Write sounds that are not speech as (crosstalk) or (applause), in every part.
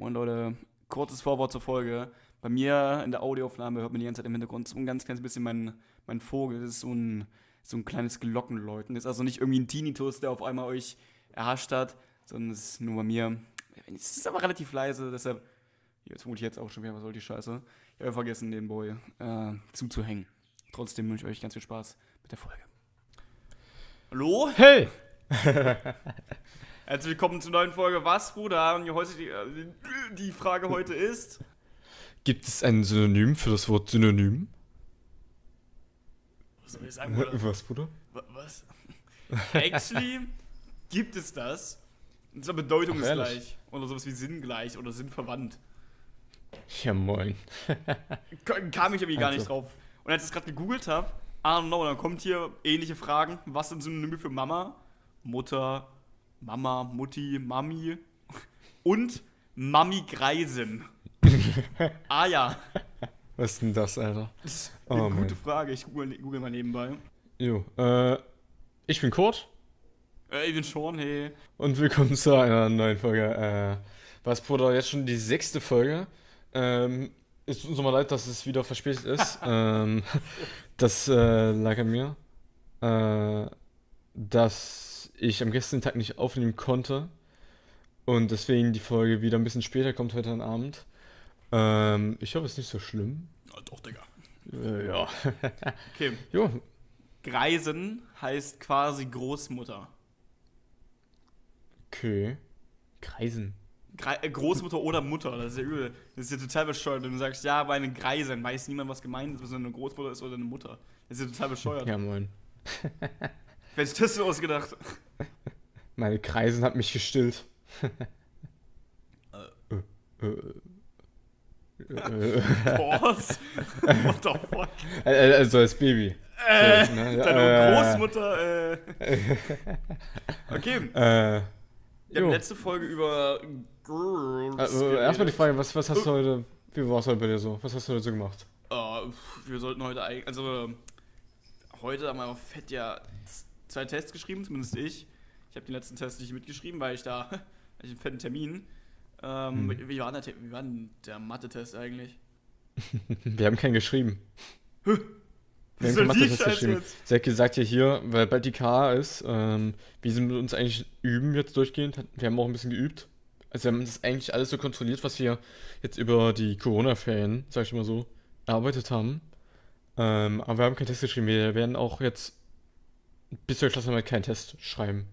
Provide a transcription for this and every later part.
Moin Leute, kurzes Vorwort zur Folge. Bei mir in der Audioaufnahme hört man die ganze Zeit im Hintergrund so ein ganz kleines bisschen mein, mein Vogel. Das ist so ein, so ein kleines Glockenläuten. Das ist also nicht irgendwie ein Tinnitus, der auf einmal euch erhascht hat, sondern es ist nur bei mir. Es ist aber relativ leise, deshalb. Jetzt vermute ich jetzt auch schon wieder, was soll die Scheiße. Ich habe vergessen, den Boy äh, zuzuhängen. Trotzdem wünsche ich euch ganz viel Spaß mit der Folge. Hallo? Hey! (laughs) Herzlich willkommen zur neuen Folge Was, Bruder? Und heute die, äh, die Frage heute ist. Gibt es ein Synonym für das Wort Synonym? Was soll ich sagen, Bruder? (laughs) Was, Bruder? Wa- Was? Actually gibt es das. Und zwar Bedeutung Ach. Oder sowas wie Sinn gleich oder Sinn verwandt. Ja, moin. (laughs) Kam ich irgendwie gar nicht Also. drauf. Und als ich es gerade gegoogelt habe, I don't know, dann kommt hier ähnliche Fragen. Was sind Synonyme für Mama? Mutter, Mama, Mutti, Mami und Mami Greisen. (laughs) ah ja, Was ist denn das, Alter? das ist Oh, eine Mann. gute Frage. Ich google, google mal nebenbei. Jo, äh, ich bin Kurt Äh, ich bin schon, hey. und willkommen zu einer neuen Folge. Äh, was, Bruder, jetzt schon die sechste Folge. Ähm, es tut uns nochmal leid, dass es wieder verspätet ist. (laughs) ähm, das äh, lag an mir. Äh, dass ich am gestrigen Tag nicht aufnehmen konnte. Und deswegen die Folge wieder ein bisschen später kommt heute Abend. Ähm, ich hoffe, es ist nicht so schlimm. Ja, doch, Digga. Äh, ja. (laughs) Okay. jo, Greisen heißt quasi Großmutter. okay. Kreisen. Gre äh, Großmutter oder Mutter, das ist ja übel. Das ist ja total bescheuert. Wenn du sagst, ja, aber eine Greisen, weiß niemand, was gemeint ist, ob es eine Großmutter ist oder eine Mutter. Das ist ja total bescheuert. Ja, moin. (laughs) Wer sich das so ausgedacht? Meine Kreisen hat mich gestillt. äh, äh? What the fuck? also als Baby. Äh, So, ne? deine. Großmutter, äh. (laughs) Okay, Äh, wir haben letzte Folge über Girls. also, erstmal die. Frage, was, was hast du heute, wie war es heute bei dir so? Was hast du heute so gemacht? Äh, wir sollten heute eigentlich, also heute haben wir Fett ja zwei Tests geschrieben, zumindest ich. Ich habe den letzten Test nicht mitgeschrieben, weil ich da, (laughs) hatte ich einen fetten Termin. Ähm, Hm. wie, wie, war der, wie war denn der Mathe-Test eigentlich? (laughs) Wir haben keinen geschrieben. (laughs) Wir haben keinen Mathe-Test geschrieben. Sie hat gesagt ja hier, weil bald die KA ist, ähm, wir sind mit uns eigentlich üben jetzt durchgehend. Wir haben auch ein bisschen geübt. Also wir haben das eigentlich alles so kontrolliert, was wir jetzt über die Corona-Ferien, sag ich mal so, erarbeitet haben. Ähm, aber wir haben keinen Test geschrieben. Wir werden auch jetzt bis zur Klasse mal keinen Test schreiben.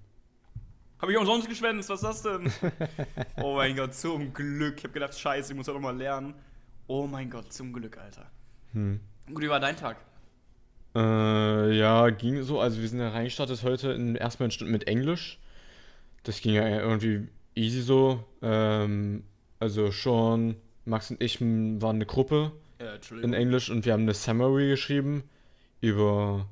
Habe ich umsonst geschwänzt, was ist das denn? (laughs) oh mein Gott, zum Glück. Ich habe gedacht, scheiße, ich muss ja noch mal lernen. Oh mein Gott, zum Glück, Alter. Hm. Gut, wie war dein Tag? Äh, ja, ging so. Also wir sind ja reingestartet heute in erstmal in Stunden mit Englisch. Das ging ja irgendwie easy so. Ähm, also Sean, Max und ich waren eine Gruppe Äh, in. Englisch und wir haben eine Summary geschrieben über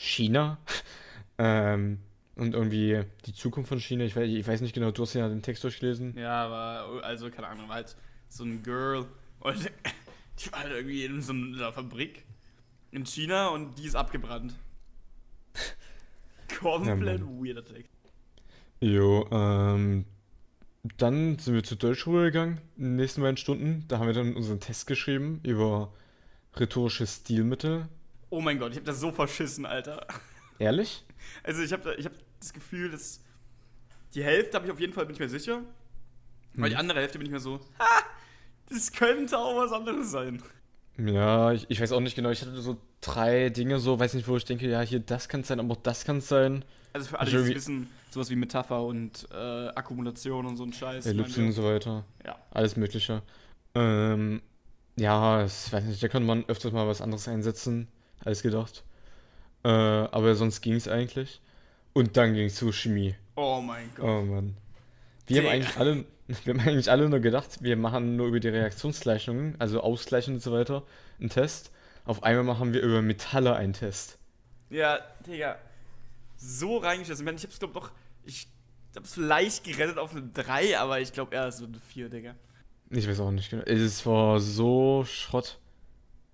China. (laughs) ähm, und irgendwie die Zukunft von China. Ich weiß, ich weiß nicht genau, du hast ja den Text durchgelesen. Ja, aber, also, keine Ahnung, war halt so ein Girl und (laughs) die war halt irgendwie in so einer Fabrik in China und die ist abgebrannt. (laughs) Komplett Ja, weirder Text. Jo, ähm, dann sind wir zur Deutschschule gegangen in den nächsten beiden Stunden. Da haben wir dann unseren Test geschrieben über rhetorische Stilmittel. Oh mein Gott, ich hab das so verschissen, Alter. Ehrlich? Also ich habe ich hab das Gefühl, dass die Hälfte habe ich auf jeden Fall, bin ich mir sicher. Aber die Hm. andere Hälfte bin ich mir so, ha, das könnte auch was anderes sein. Ja, ich, ich weiß auch nicht genau. Ich hatte so drei Dinge so, weiß nicht, wo ich denke, ja, hier das kann es sein, aber auch das kann es sein. Also für alle, die es wissen, sowas wie Metapher und äh, Akkumulation und so ein Scheiß. Ellipsen und so weiter. Ja. Alles Mögliche. Ähm, ja, ich weiß nicht, da könnte man öfters mal was anderes einsetzen, als gedacht. Äh, aber sonst ging es eigentlich. Und dann ging es zu Chemie. Oh mein Gott. Oh Mann. Wir haben eigentlich alle, (laughs) wir haben eigentlich alle nur gedacht, wir machen nur über die Reaktionsgleichungen, also Ausgleichen und so weiter, einen Test. Auf einmal machen wir über Metalle einen Test. Ja, Digga. So reingeschissen. Ich meine, ich hab's, glaub doch, ich hab's vielleicht gerettet auf eine 3, aber ich glaube eher so eine 4, Digga. Ich weiß auch nicht genau. Es war so Schrott.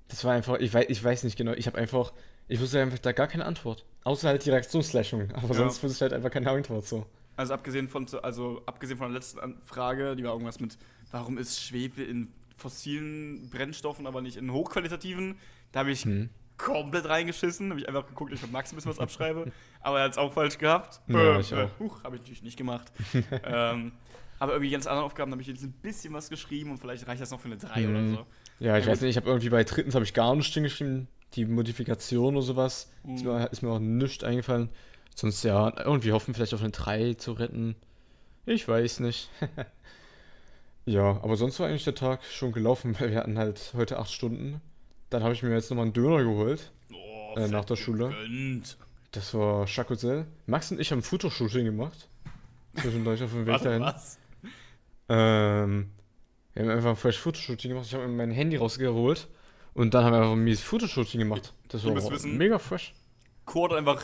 Das war einfach, ich weiß, ich weiß nicht genau. Ich habe einfach, ich wusste einfach da gar keine Antwort. Außer halt die Reaktionsgleichung. Aber Ja. sonst wusste ich halt einfach keine Antwort so. Also abgesehen von, also abgesehen von der letzten Frage, die war irgendwas mit warum ist Schwefel in fossilen Brennstoffen, aber nicht in hochqualitativen? Da habe ich Hm. komplett reingeschissen. Habe ich einfach geguckt, ich mit Max ein bisschen was abschreibe. (laughs) aber er hat es auch falsch gehabt. Ja, ich auch. Huch, habe ich natürlich nicht gemacht. (laughs) ähm, aber irgendwie ganz andere Aufgaben habe ich jetzt ein bisschen was geschrieben und vielleicht reicht das noch für eine 3 Mhm. oder so. Ja, ich Ja, weiß nicht, ich habe irgendwie bei drittens habe ich gar nichts hingeschrieben. Die Modifikation oder sowas. Ist, Mhm. mir, ist mir auch nichts eingefallen. Sonst ja, irgendwie hoffen vielleicht auf eine 3 zu retten. Ich weiß nicht. (laughs) ja, aber sonst war eigentlich der Tag schon gelaufen, (laughs) weil wir hatten halt heute 8 Stunden. Dann habe ich mir jetzt nochmal einen Döner geholt. Oh, Äh, nach der Schule? gegönnt. Das war Chacozel. Max und ich haben Fotoshooting gemacht. Zwischendurch auf dem Weg dahin. was? Ähm, wir haben einfach ein fresh Fotoshooting gemacht. Ich habe mein Handy rausgeholt und dann haben wir einfach ein mieses Fotoshooting gemacht. Das war wissen- mega fresh. Kurt hat einfach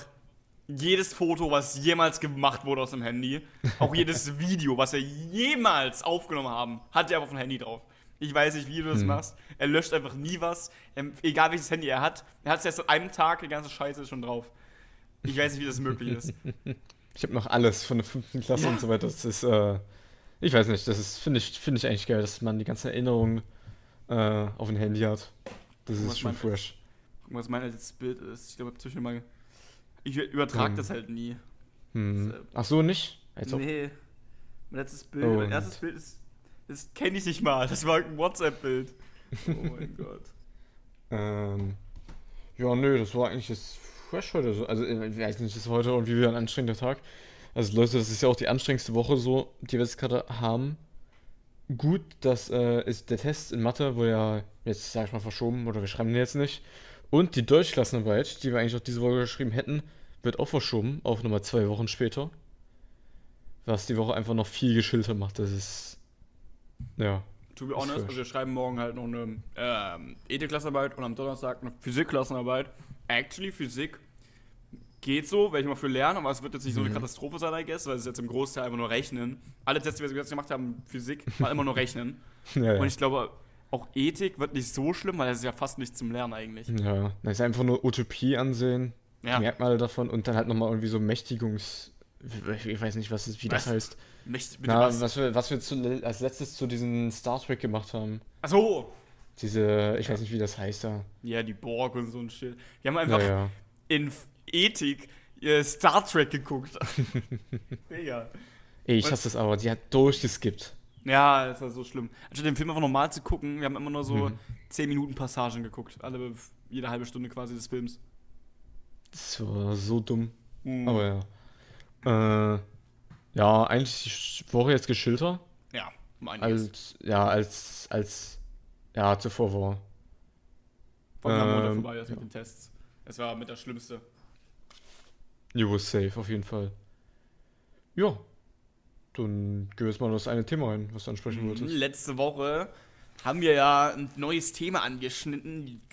jedes Foto, was jemals gemacht wurde aus dem Handy, auch jedes (laughs) Video, was er jemals aufgenommen haben, hat er auf dem Handy drauf. Ich weiß nicht, wie du das Hm. machst. Er löscht einfach nie was. Ähm, egal welches Handy er hat. Er hat es erst an einem Tag, die ganze Scheiße ist schon drauf. Ich weiß nicht, wie das möglich ist. (laughs) Ich habe noch alles von der fünften Klasse Ja. und so weiter. Das ist, äh, ich weiß nicht, das ist, finde ich, finde ich eigentlich geil, dass man die ganzen Erinnerungen äh, auf dem Handy hat. Das Was ist schon mein- fresh. Guck mal, was mein letztes Bild ist. Ich glaube, zwischen mal. Ich übertrage Hm. das halt nie. Hm. Das, äh, Ach so, nicht? Als nee. Mein letztes Bild, Oh, mein erstes Bild ist. Das kenne ich nicht mal. Das war ein WhatsApp-Bild. (laughs) Oh mein Gott. Ähm, ja, nö, das war eigentlich das fresh heute. So. Also, äh, ich weiß nicht, das ist heute irgendwie wieder ein anstrengender Tag. Also, Leute, das ist ja auch die anstrengendste Woche so, die wir jetzt gerade haben. Gut, dass äh, ist der Test in Mathe wurde ja jetzt, sag ich mal, verschoben oder wir schreiben den jetzt nicht. Und die Deutschklassenarbeit, die wir eigentlich auch diese Woche geschrieben hätten, wird auch verschoben, auf nochmal zwei Wochen später. Was die Woche einfach noch viel geschilter macht. Das ist. Ja. To be honest, also wir schreiben morgen halt noch eine ähm, Ethik-Klassenarbeit und am Donnerstag eine Physik-Klassenarbeit. Actually, Physik geht so, werde ich mal für lernen, aber es wird jetzt nicht so eine Mhm. Katastrophe sein, I guess, weil es jetzt im Großteil einfach nur Rechnen. Alle Tests, die wir jetzt gemacht haben, Physik, war immer nur Rechnen. (laughs) Ja, Und ja. ich glaube, auch Ethik wird nicht so schlimm, weil das ist ja fast nicht zum Lernen eigentlich. ja. Das ist einfach nur Utopie ansehen. Ja, Merkmale davon und dann halt nochmal irgendwie so Mächtigungs. Ich weiß nicht, was wie das Was? heißt. Mächt- Na, was? was wir, was wir zu, als letztes zu diesen Star Trek gemacht haben. Achso! Diese, ich weiß nicht, wie das heißt da. Ja, die Borg und so ein Shit. Wir haben Ja, einfach ja. in F- Ethik äh, Star Trek geguckt. (laughs) Digga. Ey, ich Was? hasse das aber, die hat durchgeskippt. Ja, das war so schlimm. Anstatt den Film einfach normal zu gucken, wir haben immer nur so Mhm. 10 Minuten Passagen geguckt. Alle, jede halbe Stunde quasi des Films. Das war so dumm. Mhm. Aber ja. Äh, ja, eigentlich ist die Woche jetzt geschilter. Ja, mein als Als, ja, als, als, ja, zuvor war. Montag ähm, vorbei, das mit ja. den Tests. Es war mit das Schlimmste. You was safe, auf jeden Fall. Ja. Dann gehen wir jetzt mal in das eine Thema rein, was du ansprechen wolltest. Letzte Woche haben wir ja ein neues Thema angeschnitten. (laughs)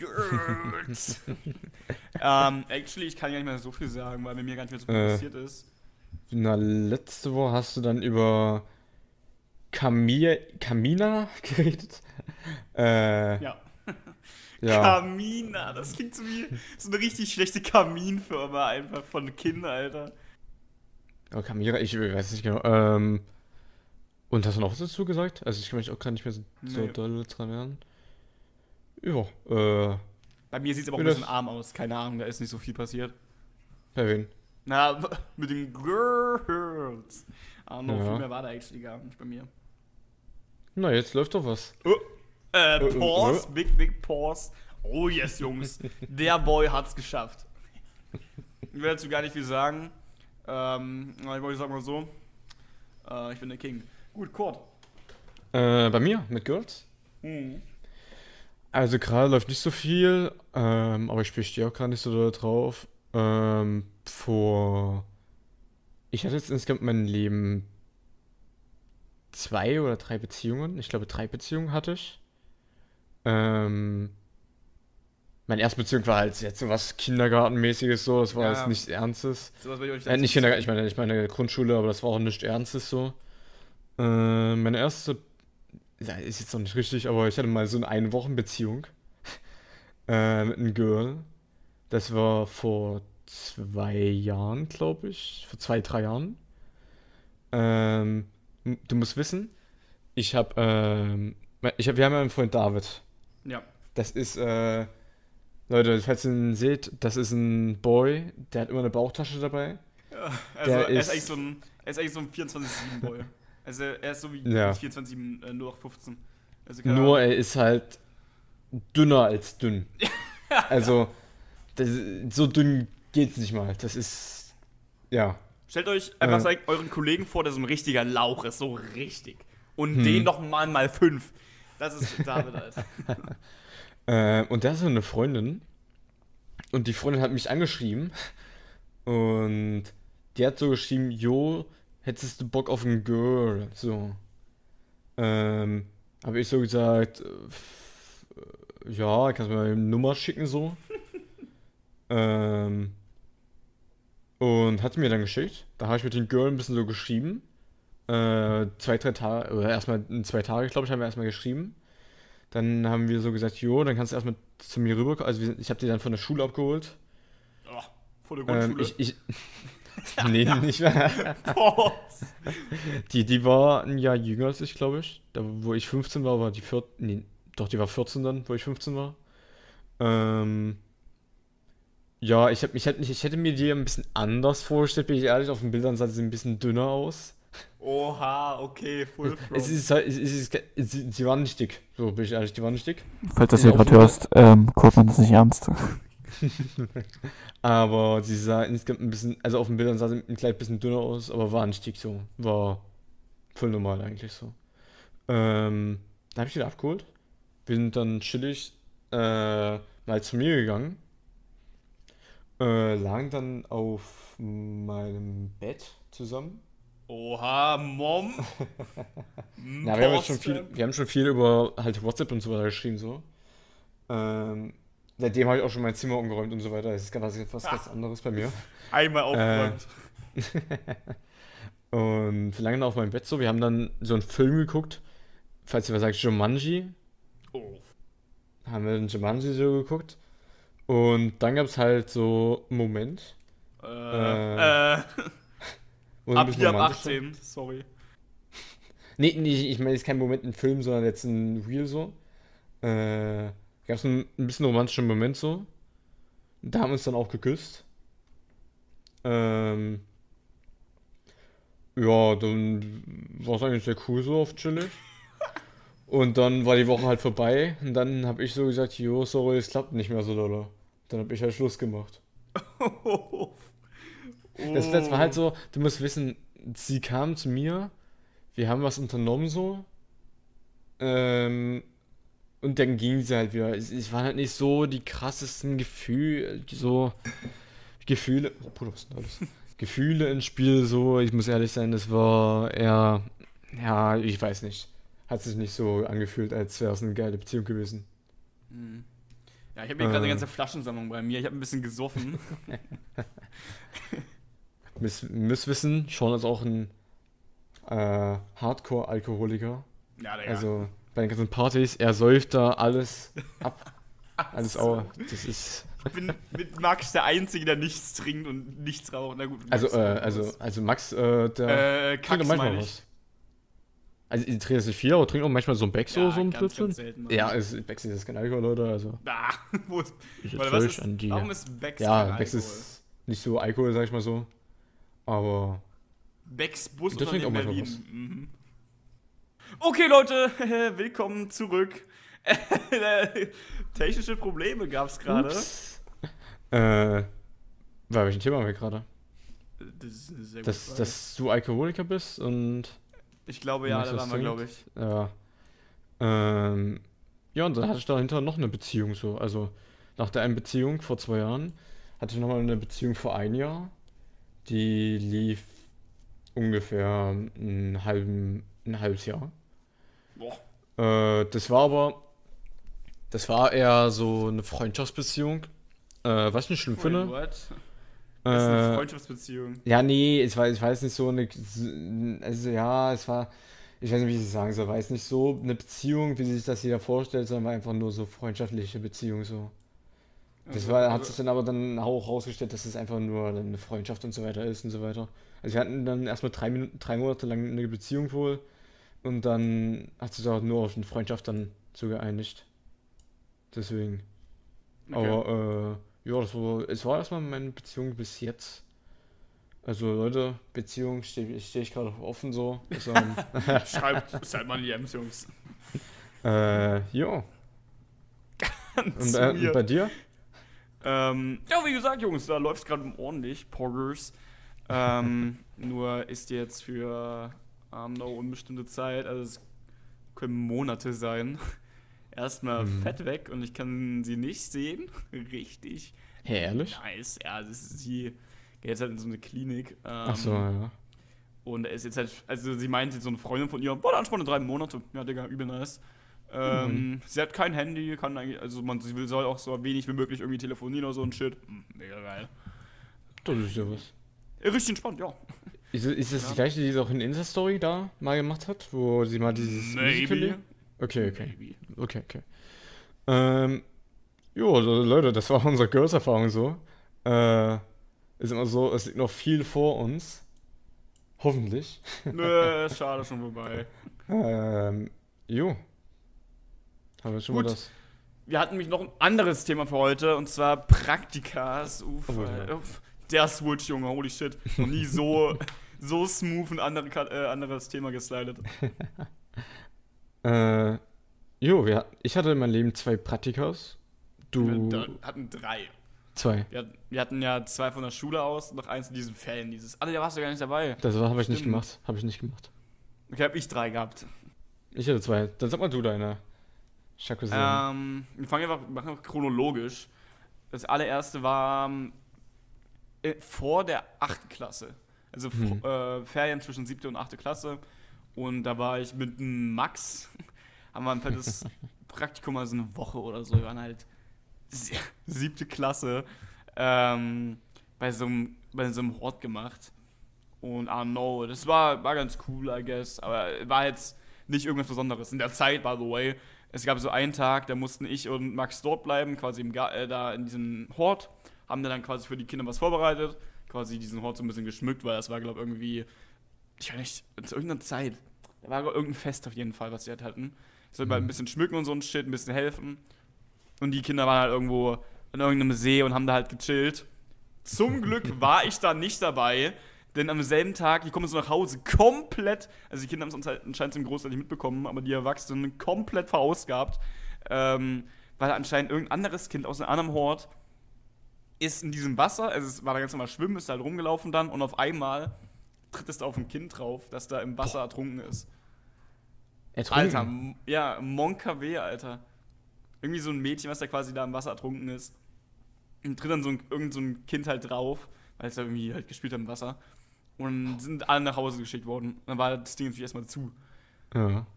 ähm, actually, ich kann gar nicht mehr so viel sagen, weil bei mir gar nicht mehr so viel Äh. passiert ist. Na, letzte Woche hast du dann über Camilla, Camina (laughs) geredet. Äh, Ja. (laughs) ja. Kamina, das klingt so wie so eine richtig schlechte Kaminfirma einfach von Kindern, Alter. Oh, Camila, ich weiß nicht genau. Ähm, und hast du noch was dazu gesagt? Also ich kann mich auch gar nicht mehr so, so Nee. doll dran erinnern. Ja, äh, Bei mir sieht es aber auch ein bisschen arm aus. Keine Ahnung, da ist nicht so viel passiert. bei wen? Na, (laughs) mit den Girls. Ah, no, Ja. viel mehr war da actually gar nicht bei mir. Na, jetzt läuft doch was. Oh, äh, äh, Pause, big, big Pause. Oh yes, Jungs. Der Boy hat's geschafft. Ich will dazu gar nicht viel sagen. Ähm, ich wollte sagen mal so. Äh, ich bin der King. Gut, Kurt. Äh, bei mir, mit Girls? Mhm. Also gerade läuft nicht so viel, ähm, aber ich bestehe auch gar nicht so doll drauf. Ähm, vor. Ich hatte jetzt insgesamt in meinem Leben zwei oder drei Beziehungen. Ich glaube, drei Beziehungen hatte ich. Ähm, meine erste Beziehung war halt jetzt so was Kindergartenmäßiges so, das war Ja, jetzt nichts Ernstes. Sowas will ich euch Äh, nicht Kindergarten, ich meine, ich meine Grundschule, aber das war auch nichts Ernstes so. Äh, meine erste, ja, ist jetzt noch nicht richtig, aber ich hatte mal so eine Ein-Wochen-Beziehung (laughs) äh, mit einem Girl. Das war vor zwei Jahren, glaube ich. Vor zwei, drei Jahren. Ähm, du musst wissen, Ich habe, ähm, ich hab, wir haben ja einen Freund David. Ja. Das ist, äh, Leute, falls ihr ihn seht, das ist ein Boy, der hat immer eine Bauchtasche dabei. Ja, Also Der er ist ist- eigentlich so ein, er ist eigentlich so ein 24-7-Boy. also er ist so wie Ja. 24-7, äh, nur noch 15. Also Nur Ahnung. er ist halt dünner als dünn. (laughs) Also, das, so dünn geht's nicht mal. Das ist, ja. Stellt euch einfach Äh. euren Kollegen vor, der so ein richtiger Lauch ist, so richtig. Und Hm. den noch mal mal fünf. Das ist David, Alter. (laughs) Äh, und der hat so eine Freundin. Und die Freundin hat mich angeschrieben. Und die hat so geschrieben, Jo, hättest du Bock auf ein Girl? So. Ähm, habe ich so gesagt, äh, äh, ja, kannst du mir eine Nummer schicken so. (laughs) ähm, und hat sie mir dann geschickt. Da habe ich mit dem Girl ein bisschen so geschrieben. Äh, zwei, drei Tage, oder erstmal in zwei Tage, glaube ich, haben wir erstmal geschrieben. Dann haben wir so gesagt, jo, dann kannst du erstmal zu mir rüberkommen. Also wir, ich habe die dann von der Schule abgeholt. Oh, vor der Ähm, Grundschule. ich, ich, (laughs) (laughs) nee, nicht mehr. Die, die war ein Jahr jünger als ich, glaube ich. Da, wo ich 15 war, war die 14. Nee, doch, die war 14 dann, wo ich 15 war. Ähm, ja, ich, hab, ich, hätte, ich hätte mir die ein bisschen anders vorgestellt, bin ich ehrlich. Auf den Bildern sah sie ein bisschen dünner aus. Oha, okay, full front. Es ist es ist, es ist, sie, sie war nicht dick. So, bin ich ehrlich, die war nicht dick. Falls das hier gerade hörst, ähm, Kurt meint das nicht ernst. (laughs) Aber sie sah insgesamt ein bisschen, also auf den Bildern sah sie ein kleines bisschen dünner aus, aber war nicht dick so. War voll normal eigentlich so. Ähm, da habe ich wieder abgeholt. Wir sind dann chillig äh, mal zu mir gegangen. Äh, lagen dann auf meinem Bett zusammen. Oha, Mom. (laughs) Na, wir haben jetzt schon viel, wir haben schon viel über halt WhatsApp und so weiter geschrieben so. Ähm, seitdem habe ich auch schon mein Zimmer umgeräumt und so weiter. Das ist ganz, was ganz anderes bei mir. Einmal aufgeräumt. (laughs) Und wir lagen dann auf meinem Bett so. Wir haben dann so einen Film geguckt. Falls ihr was sagt, Jumanji. Oh. Haben wir den Jumanji so geguckt. Und dann gab es halt so einen Moment. Äh, Äh, (laughs) äh, wo es ein ab hier ab romantisch war. 18, sorry. Nee, nee, ich meine jetzt kein Moment ein Film, sondern jetzt ein Reel so. Äh, gab es einen, ein bisschen romantischen Moment so. Da haben wir uns dann auch geküsst. Ähm, ja, dann war es eigentlich sehr cool so auf chillig. (laughs) Und dann war die Woche halt vorbei und dann habe ich so gesagt, jo, sorry, es klappt nicht mehr so doll. Dann habe ich halt Schluss gemacht. (laughs) Das, das war halt so, du musst wissen, sie kam zu mir, wir haben was unternommen so, ähm, und dann ging sie halt wieder. Es, es waren halt nicht so die krassesten Gefühle, so Gefühle, oh, Bruder, was ist denn alles? Gefühle ins Spiel so, ich muss ehrlich sein, das war eher, ja, ich weiß nicht, hat sich nicht so angefühlt, als wäre es eine geile Beziehung gewesen. Hm. Ja, ich habe hier gerade eine Äh. ganze Flaschensammlung bei mir. Ich habe ein bisschen gesoffen. (laughs) (laughs) Müsst, müsst wissen, Sean ist auch ein äh, Hardcore-Alkoholiker. Ja, Digga. Also bei den ganzen Partys, er säuft da alles ab. (laughs) Alles au. Das ist. Ich bin mit Max der Einzige, der nichts trinkt und nichts raucht. Na gut. Also, Max äh, also, also Max, äh, der äh, trinkt manchmal was. Also ich trinke jetzt nicht viel, aber trinkt auch manchmal so ein Beck so, Ja, so ein Blödsinn. Ja, es, Becks ist kein Alkohol, Leute, also. (laughs) Ah, wo ist, Ich was ist, an die. warum ist Becks Ja, kein Becks Alkohol? ist nicht so Alkohol, sag ich mal so. Aber. Becks Bus Der trinkt auch Berlin. Mhm. Okay, Leute, (laughs) willkommen zurück. (laughs) Technische Probleme gab es gerade. Äh. Bei welchem Thema haben wir gerade? Das ist eine sehr gute Dass, Frage. dass du Alkoholiker bist und. ich glaube, ja, da das waren wir, glaube ich. Ja. Ähm, ja, und dann hatte ich dahinter noch eine Beziehung so. Also nach der einen Beziehung vor zwei Jahren hatte ich nochmal eine Beziehung vor ein Jahr. Die lief ungefähr ein, halben, ein halbes Jahr. Boah. Äh, das war aber, das war eher so eine Freundschaftsbeziehung. Äh, was ich nicht schlimm Wait, finde. what? Das ist eine Äh, Freundschaftsbeziehung. ja, nee, es war, ich weiß nicht so eine, also ja, es war, ich weiß nicht, wie ich es sagen soll, war es nicht so eine Beziehung, wie sich das jeder vorstellt, sondern war einfach nur so freundschaftliche Beziehung so. Das Also- war, hat also- sich dann aber dann auch rausgestellt, dass es einfach nur eine Freundschaft und so weiter ist und so weiter. Also wir hatten dann erstmal drei Minuten, drei Monate lang eine Beziehung wohl. Und dann hat sich auch nur auf eine Freundschaft dann so geeinigt. Deswegen. Okay. Aber äh, ja, das war, es war erstmal meine Beziehung bis jetzt. Also Leute, Beziehung stehe steh ich gerade offen so. (laughs) Also, ähm, (laughs) Schreibt, seid mal in die M's, Jungs. (laughs) äh, ja. Und, Ganz äh, und bei dir? Ähm, ja, wie gesagt, Jungs, da läuft es gerade ordentlich. Poggers. Ähm, (laughs) nur ist jetzt für ähm, noch unbestimmte Zeit, also es können Monate sein, (laughs) erstmal Mhm. fett weg und ich kann sie nicht sehen. (laughs) Richtig Hä, ehrlich? nice. Ja, das ist, sie geht jetzt halt in so eine Klinik. Ähm, Ach so, ja. Und er ist jetzt halt, also sie meint jetzt so eine Freundin von ihr, boah, dann schon drei Monate. Ja, Digga, übel nice. Ähm, Sie hat kein Handy, kann eigentlich, also man sie will, soll auch so wenig wie möglich irgendwie telefonieren oder so ein Shit. Hm, mega geil. Das ist ja was. Richtig entspannt, ja. Ist, ist das Ja. die gleiche, die sie auch in Insta-Story da mal gemacht hat, wo sie mal dieses Musical- Okay, okay. Maybe. Okay, okay. Ähm, jo, also Leute, das war (laughs) unsere Girls-Erfahrung so. Äh, ist immer so, es liegt noch viel vor uns. Hoffentlich. Nö, (laughs) schade schon vorbei. Ähm, jo. Haben wir schon mal Gut. das. Wir hatten nämlich noch ein anderes Thema für heute und zwar Praktikas. Uff, Oh, äh, ja. uff. der Switch, Junge, holy shit. Noch nie so, (laughs) so smooth ein andere, äh, anderes Thema geslidet. (laughs) Äh, jo, wir, ich hatte in meinem Leben zwei Praktikas. Du. Wir hatten drei. Zwei. Wir, hatten- wir hatten ja zwei von der Schule aus und noch eins in diesen Fällen. Dieses, alle, da warst du gar nicht dabei. Das habe ich nicht gemacht. Habe ich nicht gemacht. Okay, hab ich drei gehabt. Ich hatte zwei. Dann sag mal du deine. Shakusen. Ähm, wir fangen einfach, machen wir chronologisch. Das allererste war ähm, äh, vor der 8. Klasse. Also Hm. äh, Ferien zwischen 7. und 8. Klasse. Und da war ich mit Max, (laughs) haben wir ein fettes (laughs) Praktikum, also eine Woche oder so. Wir waren halt sie- (laughs) siebte Klasse ähm, bei, so einem, bei so einem Hort gemacht. Und I don't know, das war, war ganz cool, I guess. Aber war jetzt nicht irgendwas Besonderes. In der Zeit, by the way, es gab so einen Tag, da mussten ich und Max dort bleiben, quasi im äh, da in diesem Hort. Haben dann quasi für die Kinder was vorbereitet. Quasi diesen Hort so ein bisschen geschmückt, weil das war, glaube ich, irgendwie, ich weiß nicht, zu irgendeiner Zeit. Da war irgendein Fest auf jeden Fall, was sie halt hatten. Ich sollte mal ein bisschen schmücken und so ein Shit, ein bisschen helfen. Und die Kinder waren halt irgendwo an irgendeinem See und haben da halt gechillt. Zum (laughs) Glück war ich da nicht dabei, denn am selben Tag, die kommen so nach Hause komplett, also die Kinder haben es uns anscheinend zum Großteil nicht mitbekommen, aber die Erwachsenen komplett verausgabt, ähm, weil anscheinend irgendein anderes Kind aus einem anderen Hort ist in diesem Wasser, also es war da ganz normal schwimmen, ist halt rumgelaufen dann und auf einmal tritt es da auf ein Kind drauf, das da im Wasser ertrunken ist. Ertrunken. Alter, ja, Monka W, Alter. Irgendwie so ein Mädchen, was da quasi da im Wasser ertrunken ist. Und tritt dann so ein, irgend so ein Kind halt drauf, weil es da irgendwie halt gespielt hat im Wasser. Und sind alle nach Hause geschickt worden. Dann war das Ding natürlich erstmal zu. Ja.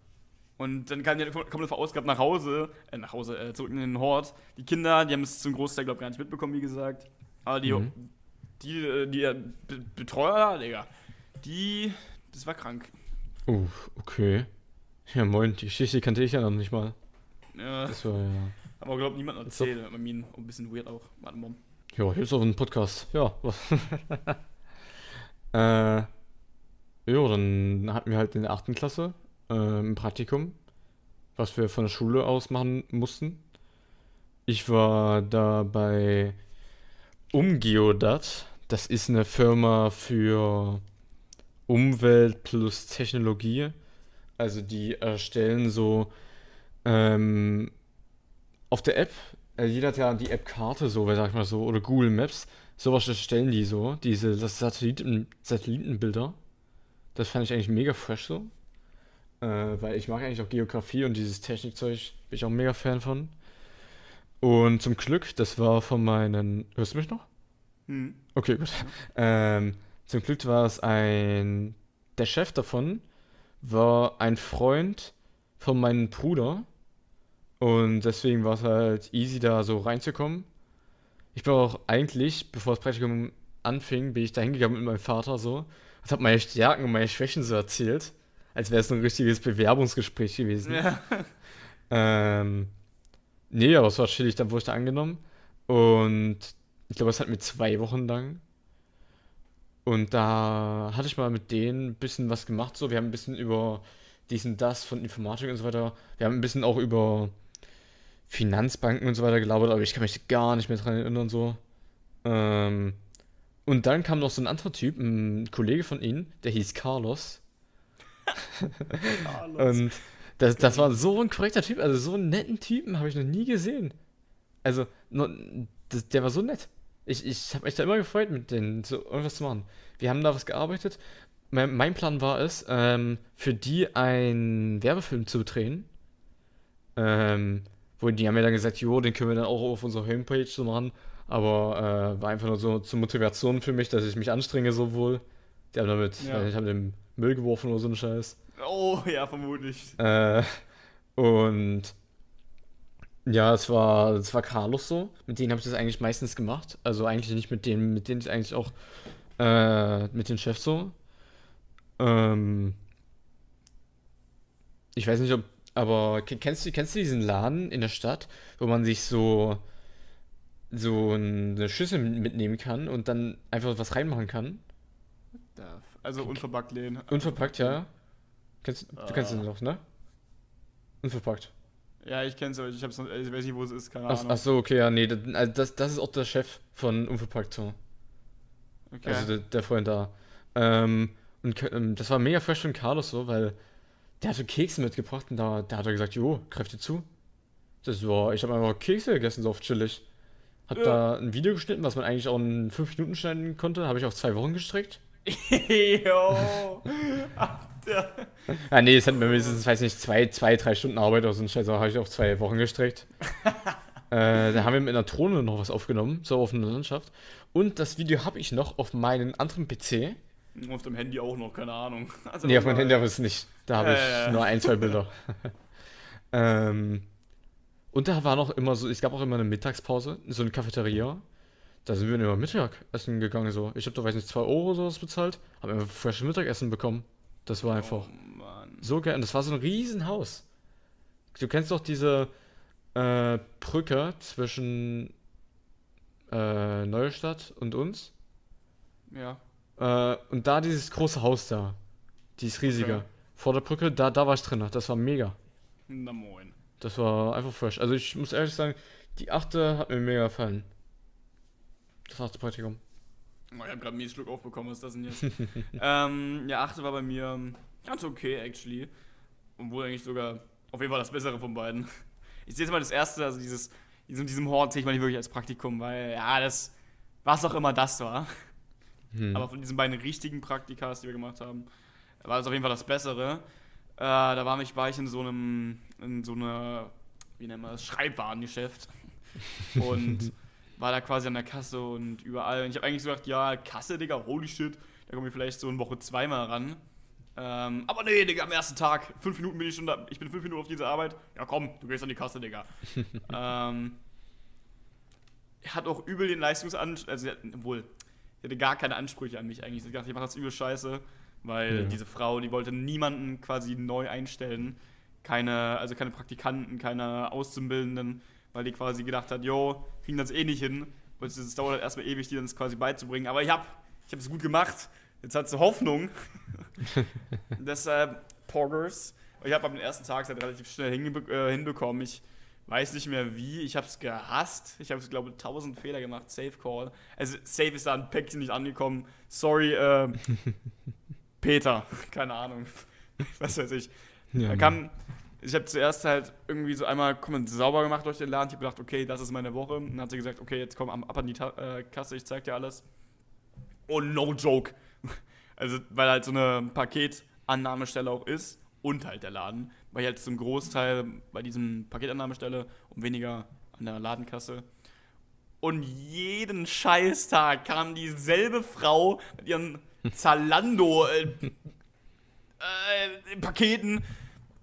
Und dann kam die komplett verausgabt nach Hause, äh, nach Hause, äh, zurück in den Hort. Die Kinder, die haben es zum Großteil, glaube ich, gar nicht mitbekommen, wie gesagt. Aber die, Mhm. die, äh, die äh, Be Betreuer, Digga, die, das war krank. Uh, okay. Ja, moin, die Geschichte kannte ich ja noch nicht mal. Ja, Das war ja. aber glaube niemand Ist erzählt. Bei mir ein bisschen weird auch. Warte mal. Ja, jetzt auf einen Podcast. Ja. (laughs) äh, ja, dann hatten wir halt in der 8. Klasse äh, ein Praktikum, was wir von der Schule aus machen mussten. Ich war da bei Umgeodat. Das ist eine Firma für Umwelt plus Technologie. Also die erstellen so ähm, auf der App, äh, jeder hat ja die App-Karte so, sag ich mal so, oder Google Maps, sowas stellen die so, diese das Satelliten, Satellitenbilder. Das fand ich eigentlich mega fresh so. Äh, weil ich mag eigentlich auch Geografie und dieses Technikzeug, bin ich auch mega Fan von. Und zum Glück, das war von meinen. Hörst du mich noch? Hm. Okay, gut. Ähm, zum Glück war es ein. Der Chef davon war ein Freund von meinem Bruder. Und deswegen war es halt easy, da so reinzukommen. Ich bin auch eigentlich, bevor das Praktikum anfing, bin ich da hingegangen mit meinem Vater so und habe meine Stärken und meine Schwächen so erzählt. Als wäre es ein richtiges Bewerbungsgespräch gewesen. Ja. (laughs) Ähm, nee, aber es war chillig, dann wurde ich da angenommen. Und ich glaube, es hat mir zwei Wochen lang. Und da hatte ich mal mit denen ein bisschen was gemacht. So, wir haben ein bisschen über dies und das von Informatik und so weiter. Wir haben ein bisschen auch über Finanzbanken und so weiter gelabert, aber ich kann mich gar nicht mehr dran erinnern so. Ähm, und dann kam noch so ein anderer Typ, ein Kollege von ihnen, der hieß Carlos. (laughs) Carlos. Und das, das war so ein korrekter Typ, also so einen netten Typen habe ich noch nie gesehen. Also, der war so nett. Ich, ich habe mich da immer gefreut, mit denen so irgendwas zu machen. Wir haben da was gearbeitet. Mein, mein Plan war es, ähm, für die einen Werbefilm zu drehen. Ähm, wo die haben mir dann gesagt, jo, den können wir dann auch auf unserer Homepage so machen. Aber äh, war einfach nur so zur Motivation für mich, dass ich mich anstrenge sowohl. Die haben damit, Ja. ich habe den Müll geworfen oder so einen Scheiß. Oh, ja, vermutlich. Äh, und ja, es war, es war Carlos so. Mit denen habe ich das eigentlich meistens gemacht. Also eigentlich nicht mit denen, mit denen ich eigentlich auch äh, mit den Chefs so. Ähm, ich weiß nicht, ob, aber ke- kennst du, kennst du diesen Laden in der Stadt, wo man sich so so eine Schüssel mitnehmen kann und dann einfach was reinmachen kann? Also unverbackt lehnen. Unverpackt, ja. Kennst, du kennst Ah. den noch, ne? Unverpackt. Ja, ich kenn's, aber ich, hab's noch, ich weiß nicht, wo es ist, keine Ach, Ahnung. ach so, okay, ja, nee, das, also das, das ist auch der Chef von Unverpackt so. okay. Also der, der Freund da. Ähm, und ähm, das war mega fresh von Carlos so, weil der hatte Kekse mitgebracht und da, da hat er gesagt, jo, dir zu. Das war, ich habe einfach Kekse gegessen, so auf chillig. Hat Ja. da ein Video geschnitten, was man eigentlich auch in fünf Minuten schneiden konnte, habe ich auf zwei Wochen gestreckt. (laughs) Jo. Alter. Ah, nee, es hat mir mindestens, weiß nicht, zwei, zwei, drei Stunden Arbeit oder so ein Scheiß, aber habe ich auf zwei Wochen gestreckt. (laughs) äh, da haben wir mit einer Drohne noch was aufgenommen, so auf einer Landschaft. Und das Video habe ich noch auf meinem anderen PC. Auf dem Handy auch noch, keine Ahnung. (laughs) Also Nee, auf meinem Handy habe ich es nicht. Da habe Ja, ich nur ein, zwei Bilder. (laughs) (laughs) ähm, und da war noch immer so, es gab auch immer eine Mittagspause, so eine Cafeteria. Da sind wir immer Mittagessen gegangen, so. Ich habe da, weiß nicht, 2 Euro oder sowas bezahlt, haben einfach frisches Mittagessen bekommen. Das war einfach Oh, Mann. so geil. Und das war so ein Riesenhaus. Du kennst doch diese äh, Brücke zwischen äh, Neustadt und uns. Ja. Äh, und da dieses große Haus da. Dieses riesige. Okay. Vor der Brücke, da, da war ich drin. Das war mega. Na moin. Das war einfach fresh. Also ich muss ehrlich sagen, die achte hat mir mega gefallen. Das achte Praktikum. Oh, ich hab grad ein mieses Schluck aufbekommen, was das denn jetzt? (laughs) ähm, ja, achte war bei mir ganz okay, actually. Obwohl eigentlich sogar auf jeden Fall das Bessere von beiden. Ich sehe jetzt mal das erste, also dieses, diesem, diesem Hort sehe ich mal nicht wirklich als Praktikum, weil, ja, das, was auch immer das war. Hm. Aber von diesen beiden richtigen Praktikas, die wir gemacht haben, war das auf jeden Fall das Bessere. Äh, da war ich, war ich in so einem, in so einer, wie nennt man das, Schreibwarengeschäft. (laughs) Und war da quasi an der Kasse und überall. Und ich habe eigentlich so gedacht, ja, Kasse, Digga, holy shit, da komme ich vielleicht so in Woche zweimal ran. Ähm, aber nee, Digga, am ersten Tag, fünf Minuten bin ich schon da, ich bin fünf Minuten auf diese Arbeit. Ja komm, du gehst an die Kasse, Digga. (laughs) ähm, hat auch übel den Leistungsanspruch, also sie sie hatte gar keine Ansprüche an mich eigentlich. Sie dachte, ich mache das übel scheiße, weil Ja. diese Frau, die wollte niemanden quasi neu einstellen. Keine, also keine Praktikanten, keine Auszubildenden, weil die quasi gedacht hat, jo, kriegen das eh nicht hin. Weil es dauert halt erstmal ewig, die das quasi beizubringen. Aber ich hab, ich gut gemacht. Jetzt hat sie Hoffnung. (laughs) Deshalb, Poggers. Ich habe am ersten Tag halt relativ schnell hinbe äh, hinbekommen. Ich weiß nicht mehr wie. Ich habe es gehasst. Ich habe es, glaube ich, tausend Fehler gemacht. Safe Call. Also, Safe ist da ein Päckchen nicht angekommen. Sorry, äh, (laughs) Peter. Keine Ahnung. (laughs) Was weiß ich. Ja, Da kam, ich habe zuerst halt irgendwie so einmal komm, sauber gemacht durch den Laden. Ich habe gedacht, okay, das ist meine Woche. Und dann hat sie gesagt, okay, jetzt komm ab an die Ta äh, Kasse, ich zeig dir alles. Oh, no joke. (laughs) Also, weil halt so eine Paketannahmestelle auch ist und halt der Laden. Weil ich halt zum Großteil bei diesem Paketannahmestelle und weniger an der Ladenkasse. Und jeden Scheißtag kam dieselbe Frau mit ihren (laughs) Zalando äh, äh, Paketen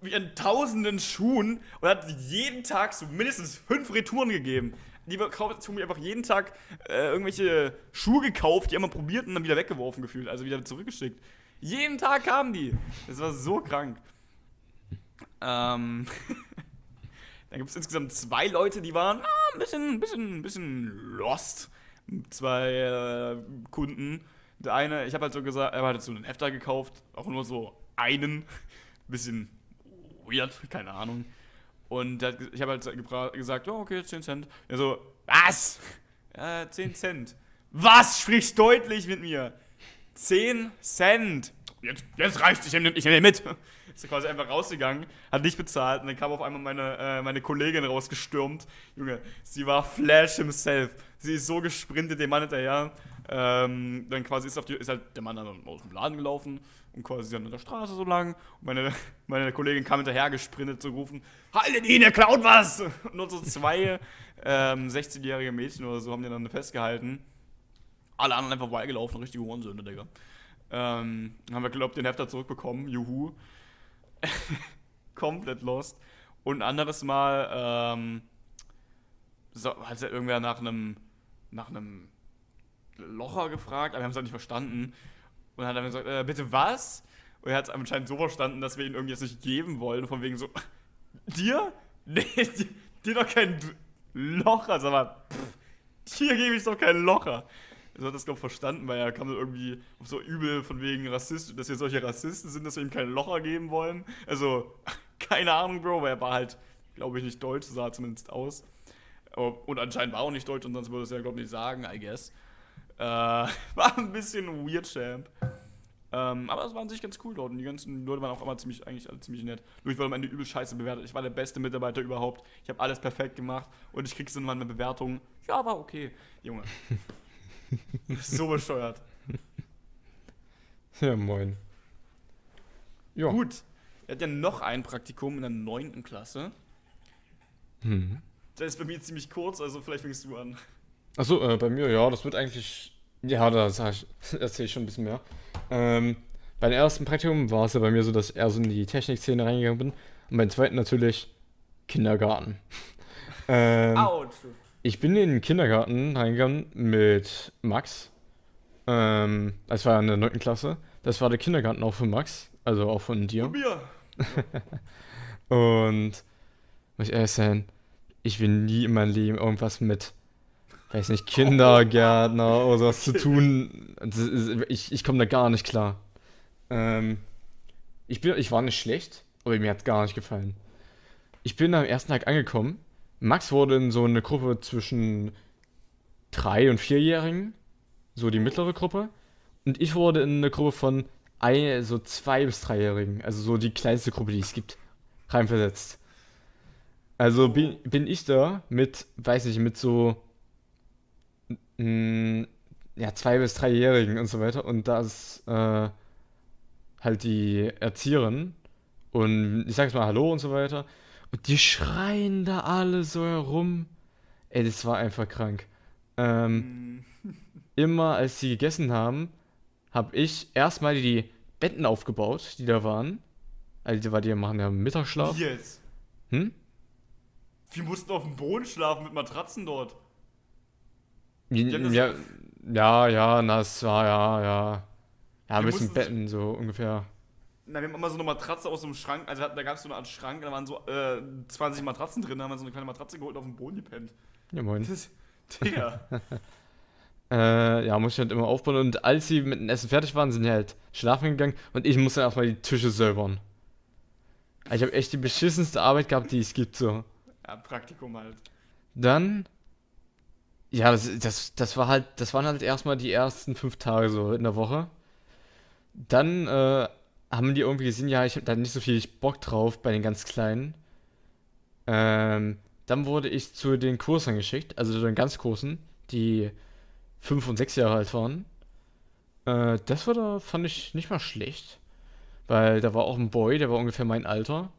mit ihren tausenden Schuhen und hat jeden Tag so mindestens fünf Retouren gegeben. Die hat mir einfach jeden Tag äh, irgendwelche Schuhe gekauft, die einmal probiert und dann wieder weggeworfen gefühlt, also wieder zurückgeschickt. Jeden Tag kamen die. Das war so krank. Ähm, (laughs) dann gibt es insgesamt zwei Leute, die waren ah, ein bisschen, bisschen, bisschen lost. Zwei äh, Kunden. Der eine, ich habe halt so gesagt, er hat so einen Hefter gekauft, auch nur so einen. (laughs) bisschen weird, keine Ahnung. Und hat ich habe halt gesagt, ja, okay, 10 Cent. Er so, was? Äh, 10 Cent. Was? Sprich deutlich mit mir. 10 Cent. Jetzt, jetzt reicht's, ich nehme nehm den mit. Ist quasi einfach rausgegangen, hat nicht bezahlt und dann kam auf einmal meine, äh, meine Kollegin rausgestürmt. Junge, sie war Flash himself. Sie ist so gesprintet, dem Mann hinterher. Ähm, dann quasi ist, auf die, ist halt der Mann dann aus dem Laden gelaufen und quasi dann an der Straße so lang. Und meine, (laughs) meine Kollegin kam hinterher gesprintet zu rufen: Haltet ihn, der klaut was! Und nur so zwei ähm, 16-jährige Mädchen oder so haben die dann festgehalten. Alle anderen einfach vorbeigelaufen, richtige Hurensöhne, Digga. Ähm, haben wir, glaubt, den Hefter zurückbekommen. Juhu. (laughs) Komplett lost. Und ein anderes Mal ähm, so, hat er irgendwer nach einem nach Locher gefragt, aber wir haben es halt nicht verstanden. Und hat dann gesagt, äh, bitte was? Und er hat es anscheinend so verstanden, dass wir ihn irgendwie jetzt nicht geben wollen. Von wegen so, (laughs) dir? Nee, dir, dir doch kein Locher. Sag mal, pff, dir gebe ich doch kein Locher. So hat das, glaube ich, verstanden, weil er kam dann irgendwie auf so übel von wegen Rassist, dass wir solche Rassisten sind, dass wir ihm kein Locher geben wollen. Also, (laughs) keine Ahnung, Bro, weil er war halt, glaube ich, nicht deutsch, sah zumindest aus. Und anscheinend war auch nicht deutsch und sonst würde es ja, glaube ich, nicht sagen, I guess. Äh, (laughs) war ein bisschen weird, Champ. Ähm, aber es war an sich ganz cool dort und die ganzen Leute waren auch immer ziemlich, eigentlich alle ziemlich nett. Nur ich wurde am Ende übel scheiße bewertet. Ich war der beste Mitarbeiter überhaupt. Ich habe alles perfekt gemacht und ich krieg so mal eine Bewertung. Ja, war okay. Junge. (laughs) (laughs) so bescheuert. Ja, moin. Ja. Gut. Er hat ja noch ein Praktikum in der 9. Klasse. Hm. Das ist bei mir ziemlich kurz, also vielleicht fängst du an. Achso, äh, bei mir, ja, das wird eigentlich. Ja, da (laughs) erzähle ich schon ein bisschen mehr. Ähm, beim ersten Praktikum war es ja bei mir so, dass ich eher so in die Technikszene reingegangen bin. Und beim zweiten natürlich Kindergarten. (laughs) ähm, Autsch. Ich bin in den Kindergarten reingegangen mit Max. Ähm, das war in der 9. Klasse. Das war der Kindergarten auch von Max, also auch von dir. Und mir. (laughs) Und muss ich ehrlich sein, ich will nie in meinem Leben irgendwas mit, weiß nicht, Kindergärtner (laughs) oder sowas zu tun. Ich, ich komme da gar nicht klar. Ähm, ich, bin, ich war nicht schlecht, aber mir hat es gar nicht gefallen. Ich bin am ersten Tag angekommen. Max wurde in so eine Gruppe zwischen drei und vierjährigen, so die mittlere Gruppe. Und ich wurde in eine Gruppe von ein, so zwei bis dreijährigen, also so die kleinste Gruppe, die es gibt, reinversetzt. Also bin, bin ich da mit, weiß nicht, mit so mm, ja, zwei bis dreijährigen und so weiter. Und da ist äh, halt die Erzieherin und ich sag jetzt mal Hallo und so weiter. Und die schreien da alle so herum. Ey, das war einfach krank. Ähm, Hm. immer als sie gegessen haben, habe ich erstmal die Betten aufgebaut, die da waren. Also, die, weil die machen ja Mittagsschlaf. Wie jetzt? Hm? Wir mussten auf dem Boden schlafen mit Matratzen dort. Ja, ja, ja, ja, na, es war, ja, ja. Ja, ein bisschen Betten, so ungefähr. Na, wir haben immer so eine Matratze aus so einem Schrank, also da gab es so eine Art Schrank, da waren so äh, 20 Matratzen drin, da haben wir so eine kleine Matratze geholt und auf dem Boden gepennt. Ja, moin. Das, Digga. (laughs) Äh, ja, muss ich halt immer aufbauen. Und als sie mit dem Essen fertig waren, sind die halt schlafen gegangen und ich musste erstmal die Tische säubern. Ich habe echt die beschissenste Arbeit gehabt, die es gibt, so. ja, Praktikum halt. Dann, ja, das, das, das war halt, das waren halt erstmal die ersten fünf Tage so in der Woche. Dann äh, haben die irgendwie gesehen, ja, ich hab da nicht so viel Bock drauf bei den ganz Kleinen. Ähm, dann wurde ich zu den Kursen geschickt, also zu den ganz Großen, die fünf und sechs Jahre alt waren. Äh, das war da, fand ich nicht mal schlecht. Weil da war auch ein Boy, der war ungefähr mein Alter.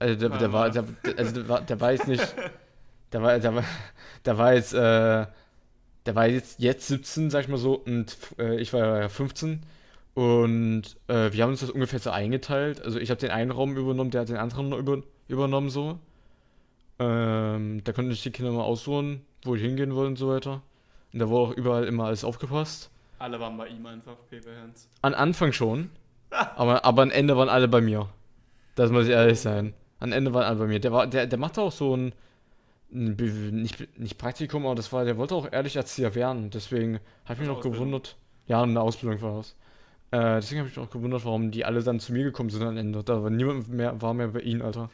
Also der, der war, der, also der war, der war jetzt nicht, (laughs) der war, der war, der war jetzt, äh, der war jetzt, jetzt 17, sag ich mal so, und äh, ich war ja 15. Und äh, wir haben uns das ungefähr so eingeteilt. Also ich habe den einen Raum übernommen, der hat den anderen über, übernommen so. Ähm, da konnten sich die Kinder mal aussuchen, wo die hingehen wollen und so weiter. Und da wurde auch überall immer alles aufgepasst. Alle waren bei ihm einfach, Paper Hands. An Anfang schon, aber, aber am Ende waren alle bei mir. Das muss ich ehrlich sein. Am Ende waren alle bei mir. Der, war, der, der machte auch so ein, ein nicht, nicht Praktikum, aber das war, der wollte auch ehrlich Erzieher werden. Deswegen habe ich mich noch gewundert. Ja, eine Ausbildung war das. Äh, deswegen habe ich mich auch gewundert, warum die alle dann zu mir gekommen sind am Ende. Da war niemand mehr, war mehr bei ihnen, Alter.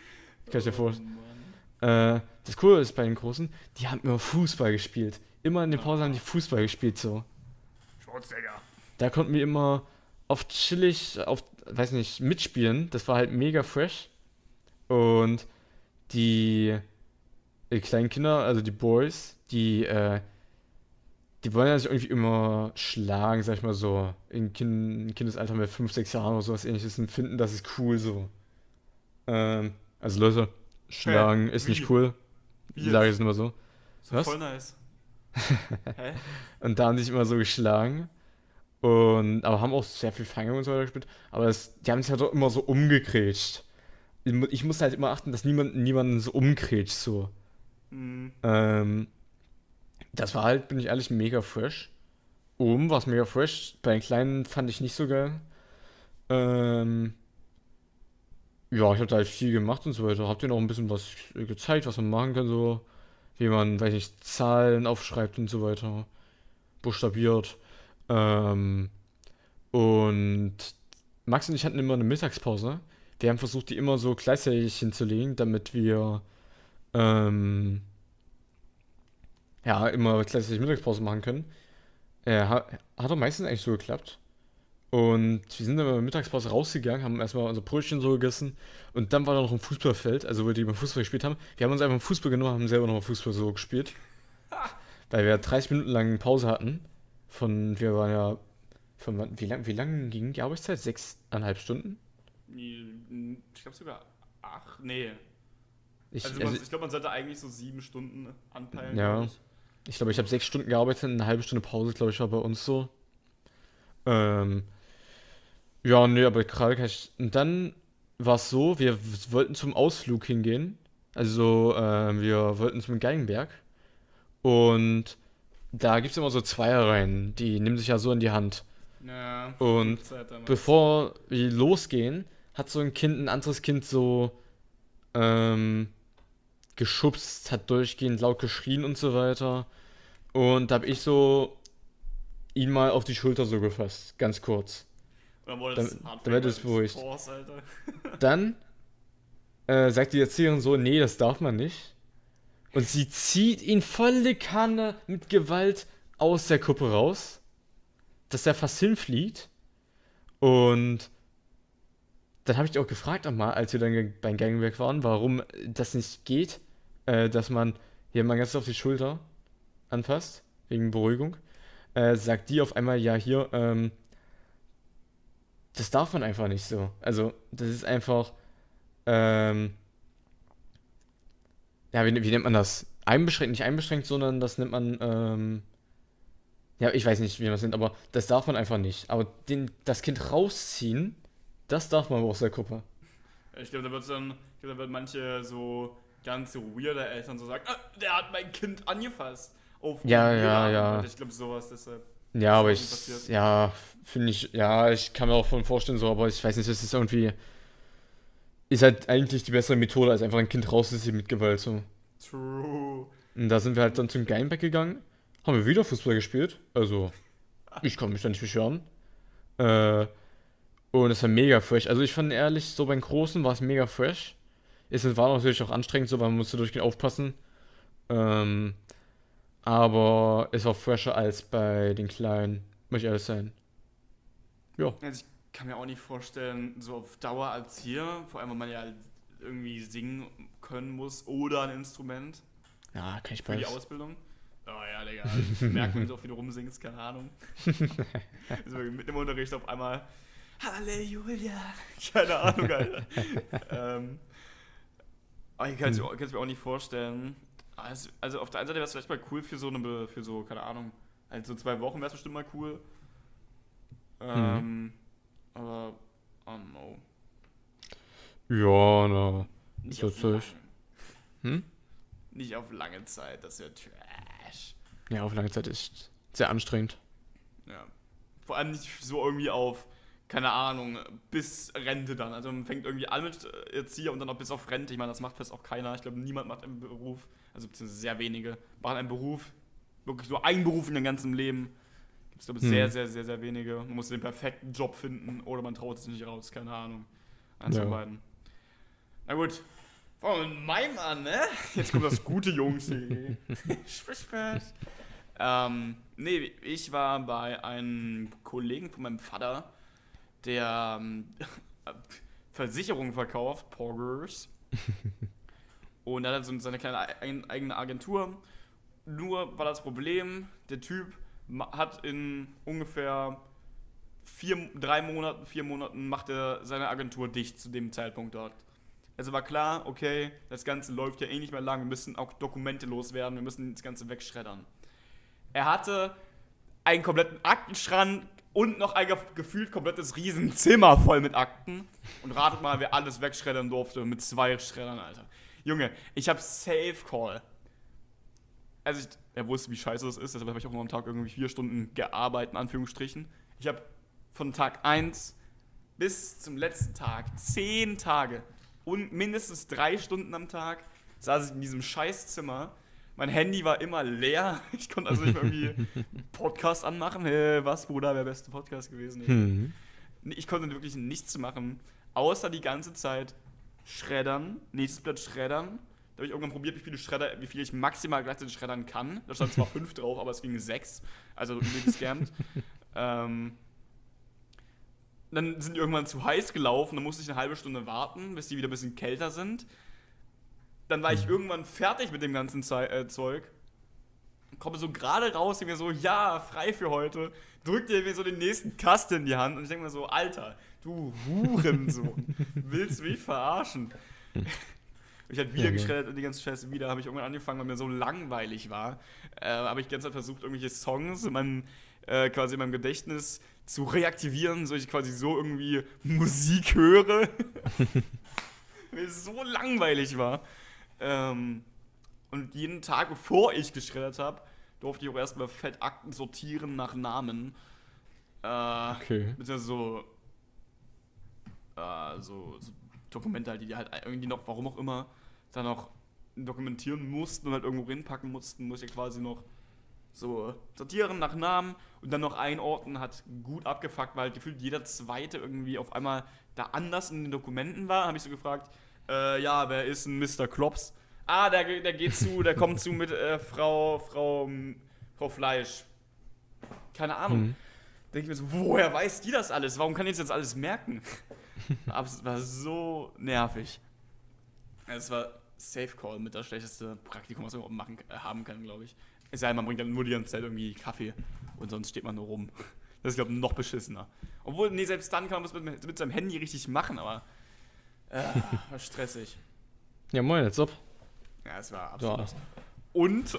Kann ich dir vorstellen. Äh, das Coole ist bei den Großen, die haben immer Fußball gespielt. Immer in den Pausen haben die Fußball gespielt, so. Schmutzdigger. Da konnten wir immer auf chillig, auf, weiß nicht, mitspielen. Das war halt mega fresh. Und die, die kleinen Kinder, also die Boys, die, äh, die wollen ja sich irgendwie immer schlagen, sag ich mal so, in kind, Kindesalter mit 5, 6 Jahren oder sowas ähnliches und finden, das ist cool so. Ähm, also Leute, schlagen ist nicht wie? cool. Wie Die Lage ist immer so. So Was? voll nice. (laughs) Und da haben sich immer so geschlagen. Und, aber haben auch sehr viel Fange und so weiter gespielt. Aber das, die haben sich halt auch immer so umgekrätscht. Ich, ich muss halt immer achten, dass niemand niemanden so umkrätscht, so. Hm. Ähm, das war halt, bin ich ehrlich, mega fresh. Oben war es mega fresh. Bei den Kleinen fand ich nicht so geil. Ähm, ja, ich habe da halt viel gemacht und so weiter. Habt ihr noch ein bisschen was gezeigt, was man machen kann, so. Wie man, weiß nicht, Zahlen aufschreibt und so weiter. Buchstabiert. Ähm, und Max und ich hatten immer eine Mittagspause. Wir haben versucht, die immer so gleichzeitig hinzulegen, damit wir ähm, ja, immer gleichzeitig Mittagspause machen können. Äh, hat, hat auch meistens eigentlich so geklappt. Und wir sind dann in der Mittagspause rausgegangen, haben erstmal unser Brötchen so gegessen. Und dann war da noch ein Fußballfeld, also wo die beim Fußball gespielt haben. Wir haben uns einfach Fußball genommen, haben selber nochmal Fußball so gespielt. (laughs) Weil wir 30 Minuten lang Pause hatten. Von, wir waren ja, von, wie lang, wie lang ging die Arbeitszeit? Sechseinhalb Stunden? Ich glaube sogar acht. Nee. Ich, Also, also, man, ich glaube, man sollte eigentlich so sieben Stunden anpeilen. Ja. glaub ich. Glaube, ich habe sechs Stunden gearbeitet, eine halbe Stunde Pause, glaube ich, war bei uns so. Ähm, ja, nee, aber gerade kann ich. Und dann war es so, wir wollten zum Ausflug hingehen. Also, ähm, wir wollten zum Geigenberg. Und da gibt es immer so Zweierreihen, die nehmen sich ja so in die Hand. Ja. Und bevor wir losgehen, hat so ein Kind, ein anderes Kind so ähm, geschubst, hat durchgehend laut geschrien und so weiter. Und da habe ich so ihn mal auf die Schulter so gefasst, ganz kurz. Dann wurde damit es beruhigt. (laughs) Dann äh, sagt die Erzieherin so, nee, das darf man nicht. Und sie zieht ihn volle Kanne mit Gewalt aus der Kuppe raus, dass er fast hinfliegt. Und dann habe ich auch gefragt einmal, als wir dann beim Gangwerk waren, warum das nicht geht, äh, dass man hier mal ganz auf die Schulter anfasst, wegen Beruhigung. Äh, sagt die auf einmal, ja, hier, ähm, das darf man einfach nicht so. Also, das ist einfach, ähm, ja, wie, wie nennt man das? Einbeschränkt, nicht einbeschränkt, sondern das nennt man, ähm, ja, ich weiß nicht, wie man das nennt, aber das darf man einfach nicht. Aber den, das Kind rausziehen, das darf man aus der Gruppe. Ich glaube, da wird dann, ich glaube, da wird manche so ganz so weirde Eltern so sagen, ah, der hat mein Kind angefasst. Auf Ja, ja, und ja. Weise. Ich glaube, sowas deshalb. Ja, aber ich, passiert. ja, finde ich, ja, ich kann mir auch von vorstellen, so, aber ich weiß nicht, das ist irgendwie, ist halt eigentlich die bessere Methode, als einfach ein Kind rauszuziehen mit Gewalt, so. True. Und da sind wir halt dann zum Geigenberg gegangen, haben wir wieder Fußball gespielt, also, ich kann mich da nicht beschweren. Äh, und es war mega fresh, also ich fand ehrlich, so beim Großen war es mega fresh. Es war natürlich auch anstrengend, so, weil man musste durchgehend aufpassen. Ähm, aber es war fresher als bei den Kleinen, muss ich ehrlich sein. Ja. Also ich kann mir auch nicht vorstellen, so auf Dauer als hier, vor allem, wenn man ja halt irgendwie singen können muss oder ein Instrument Ja, kann ich für die beides. Ausbildung. Oh ja, Digga, ich merke, wenn du so viel rumsingst, keine Ahnung. so mit dem Unterricht auf einmal Halleluja. (laughs) Keine Ahnung, Alter. (laughs) ähm, aber ich kann es mir auch- kann's mir auch nicht vorstellen. Also, also auf der einen Seite wäre es vielleicht mal cool für so eine, für so, keine Ahnung, also zwei Wochen wäre es bestimmt mal cool. Ähm, aber, oh no. Ja, na. Nicht auf, lange, Hm? nicht auf lange Zeit, das wäre Trash. Ja, auf lange Zeit ist sehr anstrengend. Ja. Vor allem nicht so irgendwie auf, keine Ahnung, bis Rente dann. Also man fängt irgendwie an mit äh, Erzieher und dann auch bis auf Rente. Ich meine, das macht fast auch keiner. Ich glaube, niemand macht einen Beruf, also beziehungsweise sehr wenige, machen einen Beruf, wirklich nur einen Beruf in ihrem ganzen Leben. Gibt es, glaube ich, Hm. sehr, sehr, sehr, sehr wenige. Man muss den perfekten Job finden oder man traut sich nicht raus, keine Ahnung. Eins von Ja. beiden. Na gut. Fangen wir mit meinem an, ne? Jetzt kommt das gute Jungs (laughs) hier. Sprich, sprich. Ähm, nee, ich war bei einem Kollegen von meinem Vater, der ähm, (laughs) Versicherungen verkauft, Poggers. (laughs) Und er hat so seine kleine ei- eigene Agentur. Nur war das Problem, der Typ hat in ungefähr vier, drei Monaten, vier Monaten macht er seine Agentur dicht zu dem Zeitpunkt dort. Also war klar, okay, das Ganze läuft ja eh nicht mehr lang, wir müssen auch Dokumente loswerden, wir müssen das Ganze wegschreddern. Er hatte einen kompletten Aktenschrank und noch ein gef- gefühlt komplettes Riesenzimmer voll mit Akten. Und ratet mal, wer alles wegschreddern durfte mit zwei Schreddern, Alter. Junge, ich hab Safe Call. Also, ich, er wusste, wie scheiße das ist, deshalb habe ich auch nur am Tag irgendwie vier Stunden gearbeitet, in Anführungsstrichen. Ich habe von Tag 1 bis zum letzten Tag zehn Tage und mindestens drei Stunden am Tag saß ich in diesem Scheißzimmer. Mein Handy war immer leer. (laughs) Ich konnte also nicht irgendwie (laughs) Podcast anmachen. Hey, was, Bruder, wäre beste Podcast gewesen. Hm. Nee, Ich konnte wirklich nichts machen, außer die ganze Zeit schreddern, nächstes Blatt schreddern. Da habe ich irgendwann probiert, wie viele Schredder, wie viel ich maximal gleichzeitig schreddern kann. Da stand zwar (laughs) fünf drauf, aber es ging sechs. Also übel gescammt. ähm, dann sind die irgendwann zu heiß gelaufen, dann musste ich eine halbe Stunde warten, bis die wieder ein bisschen kälter sind. Dann war ich irgendwann fertig mit dem ganzen Zei äh, Zeug. Komme so gerade raus, denke mir so, ja, frei für heute. Drückt dir mir so den nächsten Kasten in die Hand und ich denke mir so, Alter, du Hurensohn, (laughs) willst du mich verarschen? (laughs) Ich hatte wieder Ja, geschreddert und die ganze Scheiße wieder. Habe ich irgendwann angefangen, weil mir so langweilig war. Äh, habe ich die ganze Zeit versucht, irgendwelche Songs in meinem, äh, quasi in meinem Gedächtnis zu reaktivieren, so ich quasi so irgendwie Musik höre. (laughs) mir so langweilig war. Ähm, und jeden Tag, bevor ich geschreddert habe, durfte ich auch erstmal fett Akten sortieren nach Namen. Äh, Okay. beziehungsweise so, äh, so, so Dokumente halt, die die halt irgendwie noch, warum auch immer, dann noch dokumentieren mussten und halt irgendwo reinpacken mussten, muss ich quasi noch so sortieren nach Namen und dann noch einordnen, hat gut abgefuckt, weil halt gefühlt jeder zweite irgendwie auf einmal da anders in den Dokumenten war. Habe ich so gefragt, äh, ja, wer ist ein Mr. Klops? Ah, der, der geht zu, der kommt zu mit äh, Frau, Frau, ähm, Frau Fleisch. Keine Ahnung. Hm. Denke ich mir so, woher weiß die das alles? Warum kann ich das jetzt alles merken? (laughs) Aber es war so nervig. Es war Safe Call mit das schlechteste Praktikum, was man überhaupt machen, äh, haben kann, glaube ich. Es sei denn, man bringt dann nur die ganze Zeit irgendwie Kaffee und sonst steht man nur rum. (laughs) Das ist, glaube ich, noch beschissener. Obwohl, nee, selbst dann kann man das mit, mit seinem Handy richtig machen, aber äh, war stressig. Ja, moin, als ob. Ja, es war absolut. Ja. Und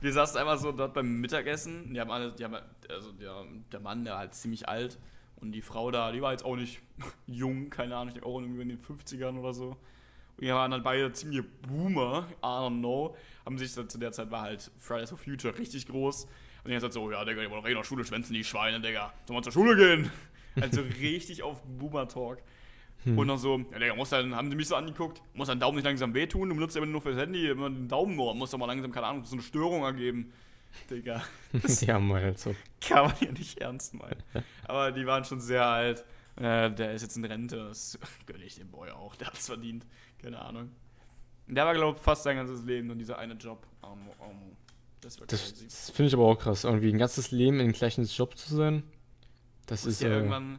wir saßen einmal so dort beim Mittagessen. Die haben alle, die haben, also der, der Mann, der war halt ziemlich alt. Und die Frau da, die war jetzt auch nicht (laughs) jung, keine Ahnung, ich denke auch irgendwie in den 50ern oder so. Und die waren halt beide ziemlich Boomer, I don't know. Haben sich zu der Zeit war halt Fridays for Future richtig groß. Und die haben gesagt so, ja, Digga, die wollen doch eh noch Schule schwänzen, die Schweine, Digga. Sollen wir zur Schule gehen? (laughs) Also richtig auf Boomer-Talk. Und dann so, ja, Digga, muss dann, haben die mich so angeguckt, muss dein Daumen nicht langsam wehtun, du benutzt ja immer nur fürs Handy, immer den Daumen nur, muss doch mal langsam, keine Ahnung, so eine Störung ergeben. Digga, das ja, moin, als ob. kann man ja nicht ernst meinen. Aber die waren schon sehr alt. Äh, der ist jetzt in Rente, das (laughs) gönne ich dem Boy auch, der hat's verdient. Keine Ahnung. Der war, glaube ich, fast sein ganzes Leben und dieser eine Job. Armo, armo. Das Das, das finde ich aber auch krass, irgendwie ein ganzes Leben in gleichen Job zu sein. Das ist ja äh, irgendwann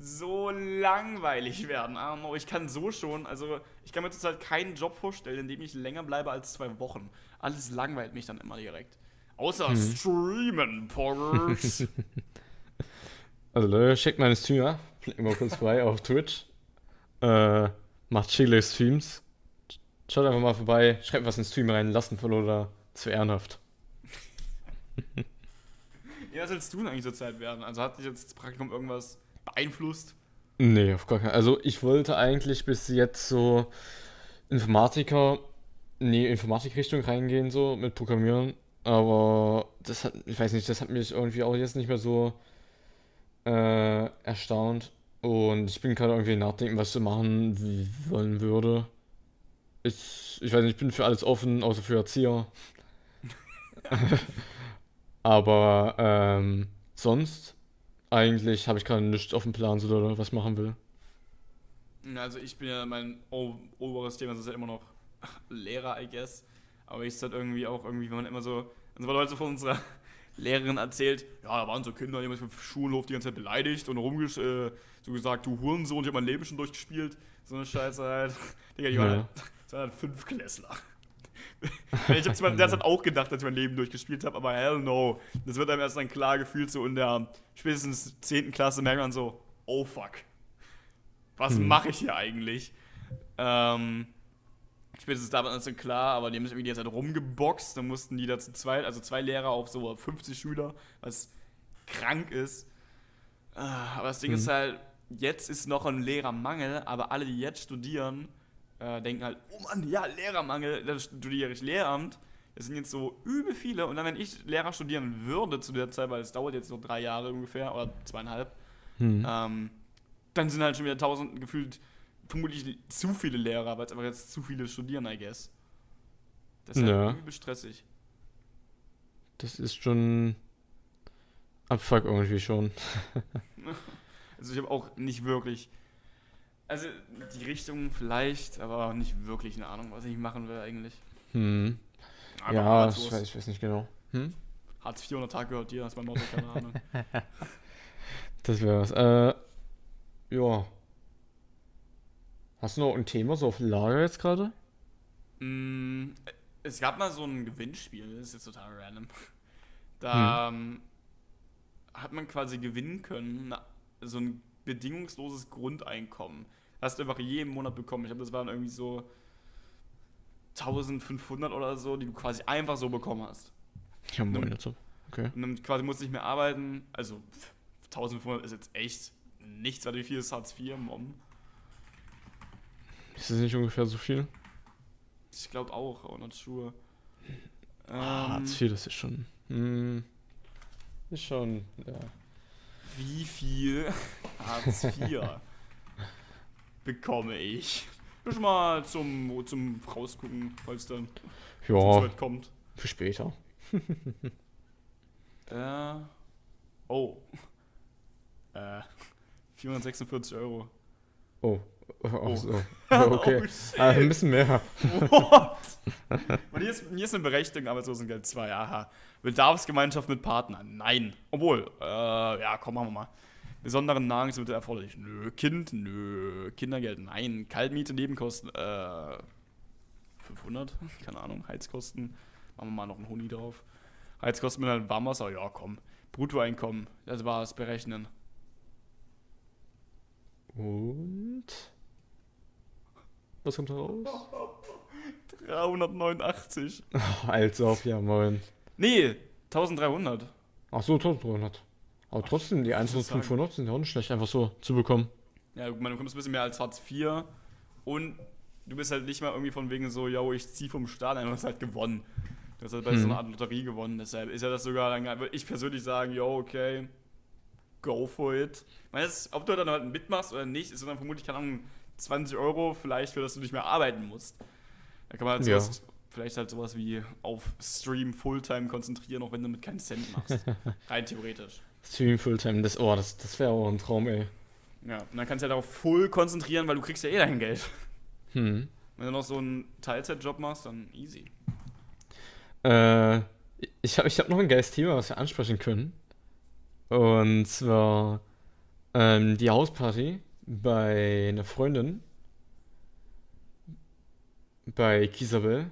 so langweilig werden. Arno, ich kann so schon, also ich kann mir zurzeit keinen Job vorstellen, in dem ich länger bleibe als zwei Wochen. Alles langweilt mich dann immer direkt. Außer Mhm. Streamen, Poggers. (laughs) Also Leute, checkt meine Streamer, immer kurz vorbei auf Twitch. Äh, macht chillige Streams. Schaut einfach mal vorbei, schreibt was in den Stream rein, lassen von oder zu ehrenhaft. ja, was willst du denn eigentlich zurzeit werden? Also hat dich jetzt das Praktikum irgendwas beeinflusst? Nee, auf gar keinen Also ich wollte eigentlich bis jetzt so Informatiker, nee, Informatikrichtung reingehen, so mit Programmieren. Aber das hat, ich weiß nicht, das hat mich irgendwie auch jetzt nicht mehr so äh, erstaunt. Und ich bin gerade irgendwie nachdenken, was ich machen wollen würde. Ich, ich weiß nicht, ich bin für alles offen, außer für Erzieher. (laughs) (laughs) Aber ähm, sonst eigentlich habe ich gerade nichts auf dem Plan, so oder was machen will. Also ich bin ja mein oberes Thema, das ist ja immer noch (laughs) Lehrer, I guess. Aber ich halt irgendwie auch irgendwie, wenn man immer so, uns wurde heute so von unserer (laughs) Lehrerin erzählt, ja, da waren so Kinder, die haben mich auf dem Schulhof die ganze Zeit beleidigt und rumgesch äh, so gesagt, du Hurensohn, ich hab mein Leben schon durchgespielt. So eine Scheiße halt. (laughs) Digga, die waren Ja. halt, waren halt Fünfklässler. (laughs) ich hab's mir derzeit auch gedacht, dass ich mein Leben durchgespielt habe, aber hell no. Das wird einem erst dann klar gefühlt, so in der spätestens 10. Klasse merkt man so, oh fuck. Was Hm. mache ich hier eigentlich? Ähm, spätestens da war das dann klar, aber die haben sich irgendwie die ganze Zeit rumgeboxt. Dann mussten die da zu zweit, also zwei Lehrer auf so 50 Schüler, was krank ist. Ah, Aber das Ding Hm. ist halt, jetzt ist noch ein Lehrermangel, aber alle, die jetzt studieren, äh, denken halt, oh Mann, ja, Lehrermangel, dann studiere ich Lehramt. Das sind jetzt so übel viele. Und dann, wenn ich Lehrer studieren würde zu der Zeit, weil es dauert jetzt noch drei Jahre ungefähr oder zweieinhalb, Hm. ähm, dann sind halt schon wieder tausend gefühlt vermutlich zu viele Lehrer, weil es einfach jetzt zu viele studieren, I guess. Das ist Ja. halt übel stressig. Das ist schon Abfuck irgendwie schon. (laughs) Also ich habe auch nicht wirklich. Also die Richtung vielleicht, aber nicht wirklich eine Ahnung, was ich machen will eigentlich. Hm. Einfach Ja, ich weiß, ich weiß nicht genau. Hm? Hartz 400 Tag gehört dir, das ist mein Motto, keine Ahnung. (laughs) Das wäre was. Äh, ja. Hast du noch ein Thema so auf Lager jetzt gerade? Mm, es gab mal so ein Gewinnspiel, das ist jetzt total random. Da ähm, hat man quasi gewinnen können, na- so ein bedingungsloses Grundeinkommen. Hast du einfach jeden Monat bekommen. Ich glaube, das waren irgendwie so 1500 oder so, die du quasi einfach so bekommen hast. Ja, moin, dazu. Okay. Und dann quasi musst du nicht mehr arbeiten. Also pff, 1500 ist jetzt echt nichts, weil wie viel ist Hartz IV, Mom? Ist das nicht ungefähr so viel? Ich glaube auch, auch not sure. Ah, Ähm, Hartz IV, das ist schon. Hm, ist schon, ja. Wie viel (laughs) Hartz IV bekomme ich? Das ist mal zum, zum Rausgucken, falls dann Ja, weit kommt. für später. (laughs) Äh, oh. (laughs) Äh, 446 Euro. Oh. Oh, Oh. so. (laughs) okay. Oh, ah, ein bisschen mehr. What? Und hier ist, hier ist eine Berechnung, Arbeitslosengeld 2. Aha. Bedarfsgemeinschaft mit Partnern. Nein. Obwohl, äh, ja, komm, machen wir mal. Besonderen Nahrungsmittel erforderlich. Nö. Kind? Nö. Kindergeld? Nein. Kaltmiete, Nebenkosten? Äh, 500? (laughs) Keine Ahnung. Heizkosten? Machen wir mal noch einen Huni drauf. Heizkosten mit einem Warmwasser? Ja, komm. Bruttoeinkommen. Das war's. Berechnen. Und. Was kommt da raus? (laughs) 389. Oh, (laughs) als ob, ja, moin. Nee, 1300. Ach so, 1300. Aber trotzdem, die ich sagen. 1500 sind ja auch nicht schlecht, einfach so zu bekommen. Ja, du bekommst ein bisschen mehr als Hartz IV und du bist halt nicht mal irgendwie von wegen so, yo, ich zieh vom Staat ein, du hast halt gewonnen. Du hast halt bei so Hm. einer Art Lotterie gewonnen, deshalb ist ja das sogar, dann würde ich persönlich sagen, yo, okay, go for it. Ich meine, das- ob du dann halt mitmachst oder nicht, ist dann vermutlich, keine Ahnung, 20 Euro vielleicht, für das du nicht mehr arbeiten musst. Da kann man halt Ja. sowas, vielleicht halt sowas wie auf Stream Fulltime konzentrieren, auch wenn du mit keinen Cent machst. (laughs) Rein theoretisch. Stream Fulltime, das, oh, das, das wäre auch ein Traum, ey. Ja, und dann kannst du halt darauf voll konzentrieren, weil du kriegst ja eh dein Geld. Hm. Wenn du noch so einen Teilzeitjob machst, dann easy. Äh, ich habe ich hab noch ein geiles Thema, was wir ansprechen können. Und zwar ähm, die Hausparty bei einer Freundin. Bei Kisabel.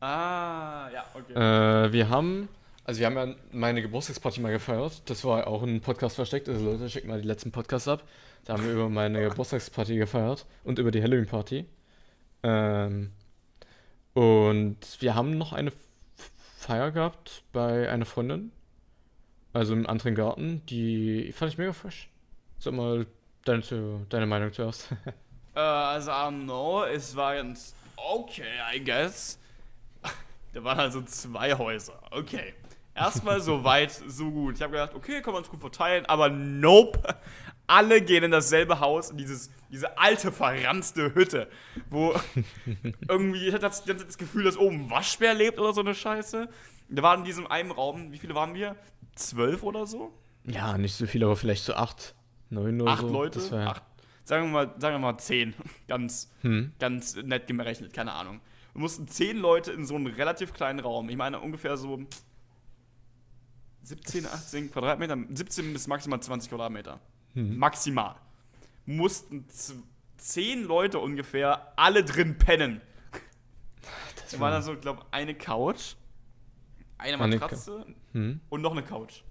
Ah, ja, okay. Äh, wir haben, also wir haben ja meine Geburtstagsparty mal gefeiert. Das war auch ein Podcast versteckt. Also Leute, checkt mal die letzten Podcasts ab. Da haben wir über meine Geburtstagsparty gefeiert und über die Halloween-Party. Ähm, und wir haben noch eine Feier gehabt bei einer Freundin. Also im anderen Garten. Die fand ich mega frisch. Sag mal deine, deine Meinung zuerst. (laughs) Äh, also, I don't know, es war ganz okay, I guess. (laughs) Da waren also zwei Häuser. Okay. Erstmal so weit, so gut. Ich habe gedacht, okay, kann man es gut verteilen, aber nope. Alle gehen in dasselbe Haus, in dieses, diese alte, verranzte Hütte, wo (laughs) irgendwie, ich hatte das, das Gefühl, dass oben ein Waschbär lebt oder so eine Scheiße. Da waren in diesem einen Raum, wie viele waren wir? zwölf oder so. Ja, nicht so viel, aber vielleicht so acht, neun oder Acht so. Leute. Das war, Acht, sagen, wir mal, sagen wir mal zehn. (laughs) Ganz, Hm. ganz nett gerechnet, keine Ahnung. Wir mussten zehn Leute in so einen relativ kleinen Raum. Ich meine ungefähr so 17, 18 Quadratmeter, 17 bis maximal 20 Quadratmeter. Hm. Maximal. Mussten z- zehn Leute ungefähr alle drin pennen. Das Da war dann so, ich glaube, eine Couch, eine Matratze Hm. und noch eine Couch.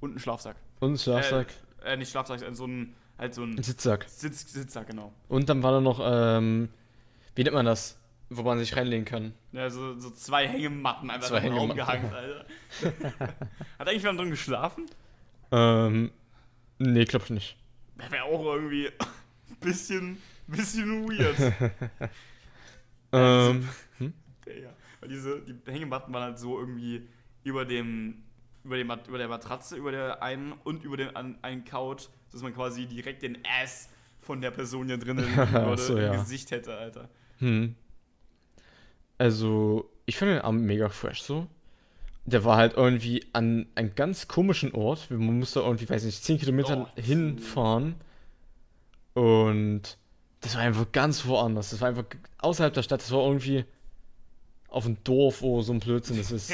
Und ein Schlafsack. Und ein Schlafsack, Äh, äh, nicht Schlafsack, äh, so ein, halt so ein ein Sitzsack. Sitz, Sitzsack, genau. Und dann war da noch, ähm, wie nennt man das? Wo man sich reinlegen kann. Ja, so, so zwei Hängematten einfach Zwei im Raum Hängematten. gehangen, Alter. (laughs) Hat eigentlich jemand drin geschlafen? Ähm, nee, glaub ich nicht. Wäre auch irgendwie ein (laughs) bisschen, bisschen weird. (laughs) Ähm, Digga. Weil diese, die Hängematten waren halt so irgendwie über dem, über, dem, über der Matratze, über der einen und über den an, einen Couch, dass man quasi direkt den Ass von der Person hier drinnen würde, so, im ja. Gesicht hätte, Alter. hm. Also, ich fand den Abend mega fresh so. Der war halt irgendwie an einem ganz komischen Ort. Man musste irgendwie, weiß nicht, 10 Kilometer Oh, hinfahren. Und das war einfach ganz woanders. Das war einfach außerhalb der Stadt. Das war irgendwie auf dem Dorf, wo so ein Blödsinn das ist.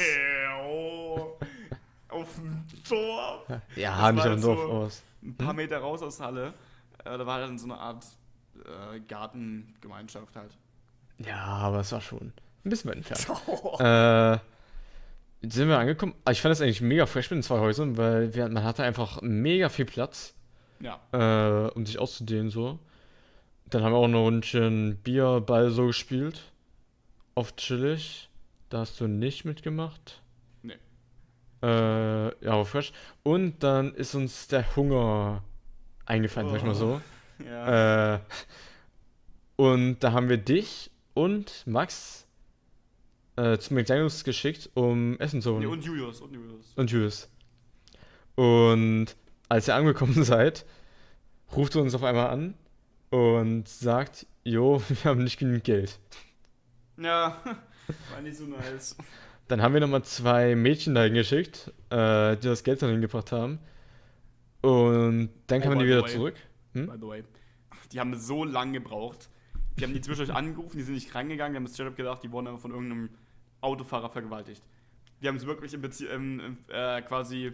oh, (laughs) auf dem Tor. (laughs) Ja, nicht war auf dem halt Dorf so- aus. ein paar Meter raus aus Halle. Äh, da war dann so eine Art äh, Gartengemeinschaft halt. Ja, aber es war schon ein bisschen weit entfernt. (laughs) äh, sind wir angekommen. Ah, Ich fand das eigentlich mega fresh mit den zwei Häusern, weil wir, man hatte einfach mega viel Platz, Ja. äh, um sich auszudehnen so. Dann haben wir auch noch ein Rundchen Bier, Ball so gespielt. Auf chillig. Da hast du nicht mitgemacht. Nee. Äh, ja, aber fresh. Und dann ist uns der Hunger eingefallen, sag ich mal so. (laughs) Ja. Äh, und da haben wir dich und Max äh, zu McDonalds geschickt, um Essen zu holen. nee, und Julius, und Julius. und Julius. Und als ihr angekommen (laughs) seid, ruft er uns auf einmal an und sagt, jo, (laughs) wir haben nicht genügend Geld. Ja, (laughs) war nicht so nice. Dann haben wir nochmal zwei Mädchen dahin geschickt, äh, die das Geld dann hingebracht haben. Und dann Oh, kamen die by the wieder zurück. Hm? By the way. Die haben so lange gebraucht. Die haben die zwischendurch angerufen, die sind nicht reingegangen, die haben straight up gedacht, die wurden von irgendeinem Autofahrer vergewaltigt. Die haben es wirklich in Bezie ähm, äh, quasi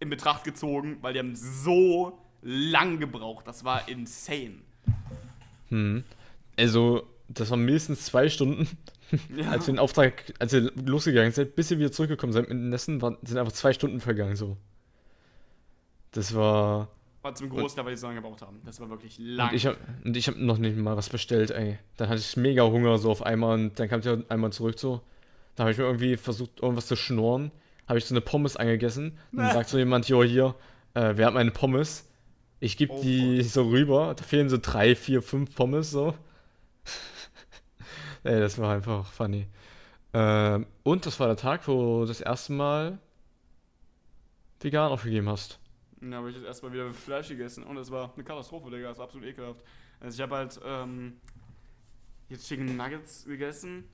in Betracht gezogen, weil die haben so lang gebraucht. Das war insane. Hm. Also, das waren mindestens zwei Stunden, Ja. (laughs) als wir den Auftrag, als wir losgegangen sind, bis wir wieder zurückgekommen sind mit dem Essen, waren, sind einfach zwei Stunden vergangen, so. Das war. War zum Großteil, weil die so lange gebraucht haben. Das war wirklich lang. Und ich, hab, und ich hab noch nicht mal was bestellt, ey. Dann hatte ich mega Hunger so auf einmal und dann kam ich einmal zurück so. Da habe ich mir irgendwie versucht, irgendwas zu schnurren. Habe ich so eine Pommes angegessen. Und dann sagt so jemand, jo, hier, äh, wer hat meine Pommes? Ich gebe Oh, die (laughs) so rüber. Da fehlen so drei, vier, fünf Pommes so. (laughs) ey, das war einfach funny. Ähm, und das war der Tag, wo du das erste Mal vegan aufgegeben hast. Dann habe ich jetzt erstmal wieder Fleisch gegessen und es war eine Katastrophe, Digga. Das war absolut ekelhaft. Also ich habe halt ähm, jetzt Chicken Nuggets gegessen.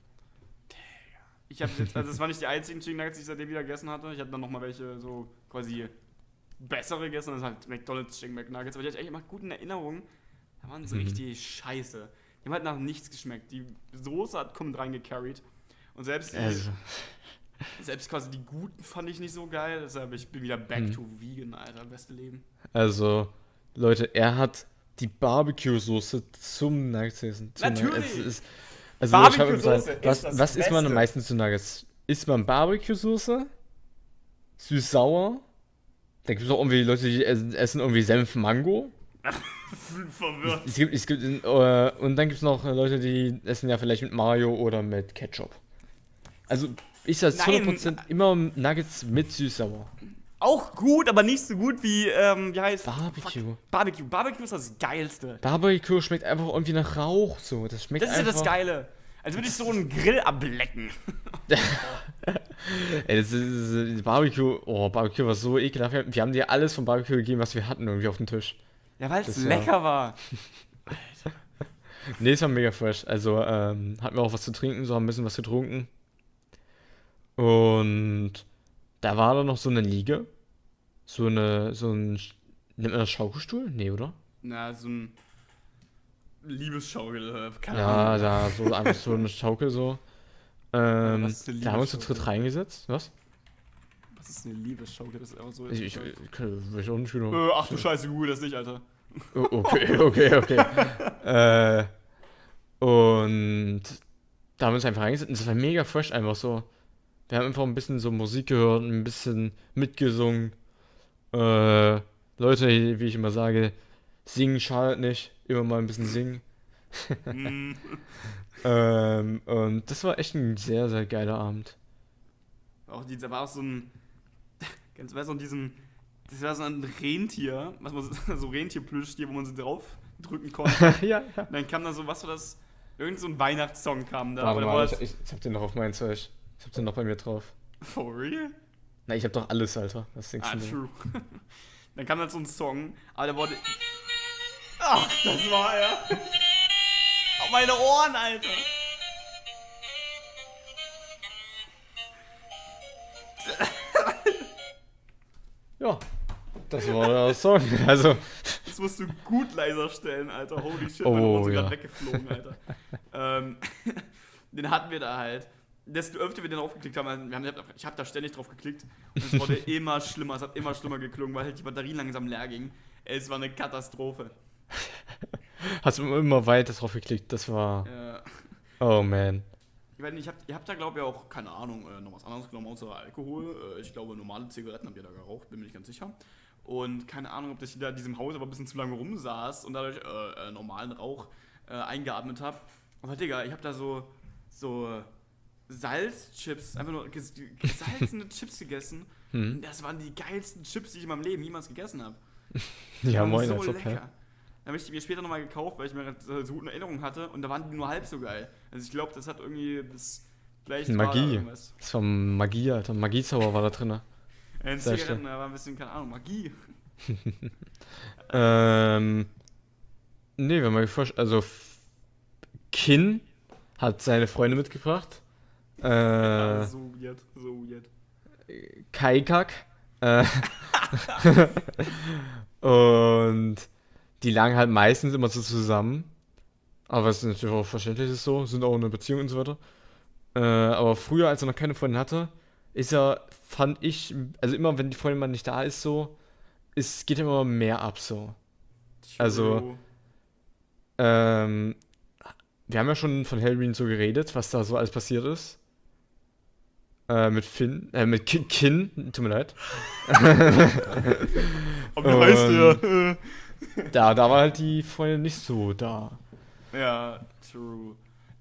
Ich habe jetzt, also es waren nicht die einzigen Chicken Nuggets, die ich seitdem wieder gegessen hatte. Ich habe dann nochmal welche so quasi bessere gegessen. Das ist halt McDonald's Chicken McNuggets. Aber die hatte ich eigentlich immer gut in Erinnerung. Da waren sie Mhm. richtig scheiße. Die haben halt nach nichts geschmeckt. Die Soße hat kommt reingecarried. Und selbst die, Also, selbst quasi die guten fand ich nicht so geil. Deshalb ich bin wieder back Mhm. to vegan, Alter. Beste Leben. Also, Leute, er hat die Barbecue-Soße zum Nuggets essen. Natürlich. Es ist, also, Barbecue-Soße gesagt, ist was, was isst man am Beste. meisten zu Nuggets? Isst man Barbecue-Soße? Süß-sauer? Da gibt es auch irgendwie Leute, die essen, irgendwie Senf-Mango. (laughs) Verwirrt. Es gibt, es gibt, äh, und dann gibt es noch Leute, die essen ja vielleicht mit Mayo oder mit Ketchup. Also, ich sag Nein. 100% immer Nuggets mit Süß-sauer. Auch gut, aber nicht so gut wie, ähm, wie heißt Barbecue. Fuck. Barbecue. Barbecue ist das Geilste. Barbecue schmeckt einfach irgendwie nach Rauch so. Das schmeckt Das ist ja einfach. das Geile. Als würde ich so einen Grill ablecken. (laughs) Ey, das ist, Barbecue. Oh, Barbecue war so ekelhaft. Wir, wir haben dir alles von Barbecue gegeben, was wir hatten irgendwie auf dem Tisch. Ja, weil es war- lecker war. (laughs) Nee, es war mega fresh. Also, ähm, hatten wir auch was zu trinken, so haben ein bisschen was getrunken. Und da war da noch so eine Liege. So eine, so ein, nennt man das Schaukelstuhl? Nee, oder? Na, so ein Liebesschaukel, äh, keine Ja, Ahnung. da, so einfach so eine Schaukel so. Ähm, was ist eine da haben wir uns zu Liebesschaukel? dritt reingesetzt. Was? Was ist eine Liebesschaukel? Das ist einfach so. Ich, ich, ich, ich weiß auch nicht genau. äh, ach du Scheiße, google das nicht, Alter. Oh, okay, okay, okay. (laughs) äh, und da haben wir uns einfach reingesetzt und das war mega fresh, einfach so. Wir haben einfach ein bisschen so Musik gehört, ein bisschen mitgesungen. Äh, Leute, wie ich immer sage, singen schadet nicht, immer mal ein bisschen singen. Hm. (laughs) Ähm, und das war echt ein sehr, sehr geiler Abend. Auch die, da war auch so ein. (laughs) Ganz weißt du, in diesem. Das war so ein Rentier, was man so, (laughs) so Rentierplüschtier, wo man so drauf drücken konnte. ja, ja. Und dann kam da so, was war das? Irgend so ein Weihnachtssong kam da. Warte mal, ich, ich, ich hab den noch auf meinem Zeug. Ich hab den noch bei mir drauf. For real? Na, ich hab doch alles, Alter. Was denkst Ah, true. (laughs) dann kam da so ein Song, aber der wurde. Ach, das war er. Auf meine Ohren, Alter. Ja, das war der Song. Also, Das musst du gut leiser stellen, Alter. Holy shit, Oh, meine Ohren sind ja. grad weggeflogen, Alter. ähm, (laughs) den hatten wir da halt. Desto öfter wir den draufgeklickt haben, also haben ich habe da ständig drauf geklickt und es wurde (laughs) immer schlimmer, es hat immer schlimmer geklungen, weil halt die Batterie langsam leer ging. Es war eine Katastrophe. hast du immer weiter drauf geklickt. Das war. Äh, Oh man. ich weiß nicht, ihr habt, ihr habt da glaube ich auch, keine Ahnung, äh, noch was anderes genommen außer Alkohol. Äh, ich glaube, normale Zigaretten habt ihr da geraucht, bin mir nicht ganz sicher. Und keine Ahnung, ob ich da in diesem Haus aber ein bisschen zu lange rumsaß und dadurch äh, äh, normalen Rauch äh, eingeatmet habe. Aber Digga, ich habe da so, so Salzchips, einfach nur ges gesalzene (laughs) Chips gegessen. Hm. Das waren die geilsten Chips, die ich in meinem Leben jemals gegessen habe. (laughs) Ja, moin, so als lecker. hä? Dann habe ich die mir später nochmal gekauft, weil ich mir so gute in Erinnerung hatte und da waren die nur halb so geil. Also ich glaube, das hat irgendwie das da Magie. irgendwas. Das war Magie, Alter. Magiezauber war da drin. Äh, in Sehr Zigaretten, da war ein bisschen, keine Ahnung, Magie. (laughs) Ähm. Nee, wenn man gefragt, also Kin hat seine Freunde mitgebracht. Ja, Äh, (laughs) so weird, so weird. Kaikak. Äh, (laughs) und die lagen halt meistens immer so zusammen. Aber es ist natürlich auch verständlich ist so, sind auch in einer Beziehung und so weiter. Äh, aber früher, als er noch keine Freundin hatte, ist er, fand ich, also immer wenn die Freundin mal nicht da ist, so, es geht immer mehr ab so. Also- True. Ähm, wir haben ja schon von Halloween so geredet, was da so alles passiert ist. Äh, mit Finn, äh, mit Kin, Kin tut mir leid. Aber (laughs) wie heißt der? Da, da war halt die Freundin nicht so da. ja, true.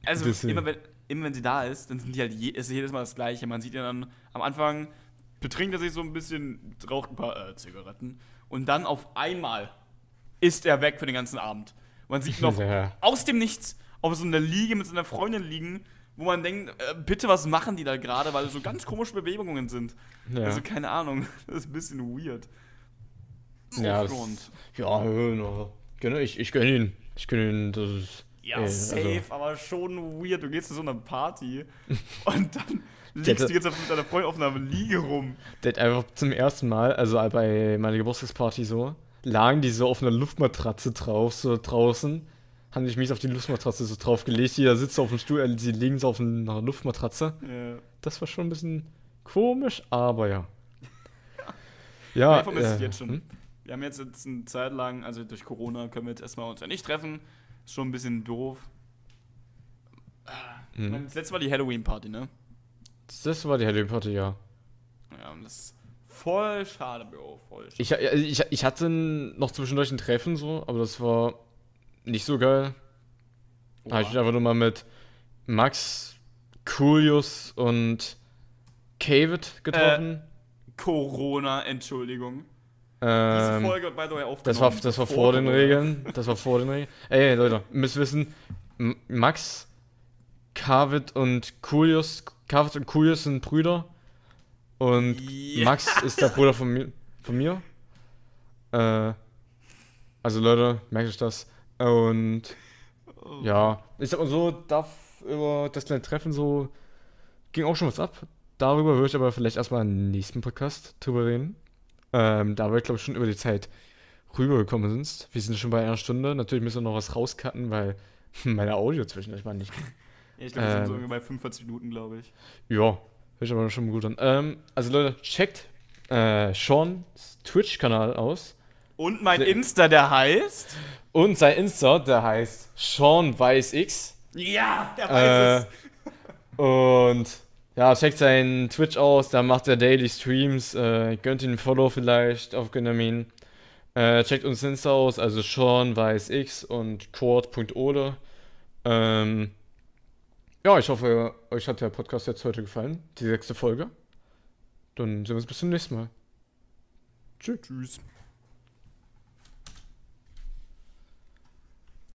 Also, Bisschen. immer wenn, immer wenn sie da ist, dann sind die halt je, ist jedes Mal das Gleiche. Man sieht ja dann am Anfang, betrinkt er sich so ein bisschen, raucht ein paar äh, Zigaretten und dann auf einmal ist er weg für den ganzen Abend. Man sieht ihn auf, (laughs) Ja. aus dem Nichts auf so einer Liege mit seiner Freundin liegen, wo man denkt, äh, bitte, was machen die da gerade, weil es so ganz komische Bewegungen sind. Ja, Also, keine Ahnung, (laughs) das ist ein bisschen weird. Ja, das- ja gönn, ich, ich gönn ihn. Ich gönn ihn, das ist. Ja, ey, also- safe, aber schon weird. Du gehst zu so einer Party (laughs) und dann liegst du jetzt mit deiner Freundin auf einer Liege rum. Hat einfach zum ersten Mal, also bei meiner Geburtstagsparty so, lagen die so auf einer Luftmatratze drauf, so draußen. Haben sich mies auf die Luftmatratze so draufgelegt. Jeder sitzt auf dem Stuhl, äh, sie liegen so auf einer Luftmatratze. Ja. Das war schon ein bisschen komisch, aber ja. (laughs) Ja, ich vermisse äh, jetzt schon. hm? Wir haben jetzt, jetzt eine Zeit lang, also durch Corona können wir jetzt erstmal uns ja nicht treffen. Ist schon ein bisschen doof. Hm. Das letzte war die Halloween-Party, ne? Das war die Halloween-Party, ja. Ja, und das ist voll schade, Bro. Voll schade. Ich, äh, ich, ich hatte noch zwischendurch ein Treffen so, aber das war nicht so geil. Habe ich mich einfach nur mal mit Max, Julius und David getroffen. Corona, Entschuldigung. Diese ähm, Folge, by the way, aufgenommen. das war, das war vor den Corona. Regeln. Das war vor den Regeln. Ey, Leute, ihr müsst wissen, Max, David und Julius, David und Julius sind Brüder. Und Ja. Max ist der Bruder von mir. Von mir. Äh, also Leute, merkt euch das. Und ja, ich sag mal so, darf über das kleine Treffen so ging auch schon was ab. darüber würde ich aber vielleicht erstmal im nächsten Podcast drüber reden. Ähm, da wir, glaube ich, schon über die Zeit rübergekommen sind. Wir sind schon bei einer Stunde. Natürlich müssen wir noch was rauscutten, weil (laughs) meine Audio zwischendurch mal nicht. Ja, ich glaube, wir sind so Ähm. ungefähr bei 45 Minuten, glaube ich. Ja, hört sich aber schon gut an. Ähm, also Leute, checkt äh, Sean's Twitch-Kanal aus. Und mein Insta, der heißt. Und sein Insta, der heißt Sean WeißX. Ja, der Äh, weiß es. und ja, checkt seinen Twitch aus, da macht er Daily Streams. Äh, gönnt ihn ein Follow vielleicht auf Gynamin. Äh, checkt uns Insta aus, also Sean WeißX und Cord.ode. Ähm, ja, ich hoffe, euch hat der Podcast jetzt heute gefallen, die sechste Folge. Dann sehen wir uns bis zum nächsten Mal. Tschüss. Tschüss.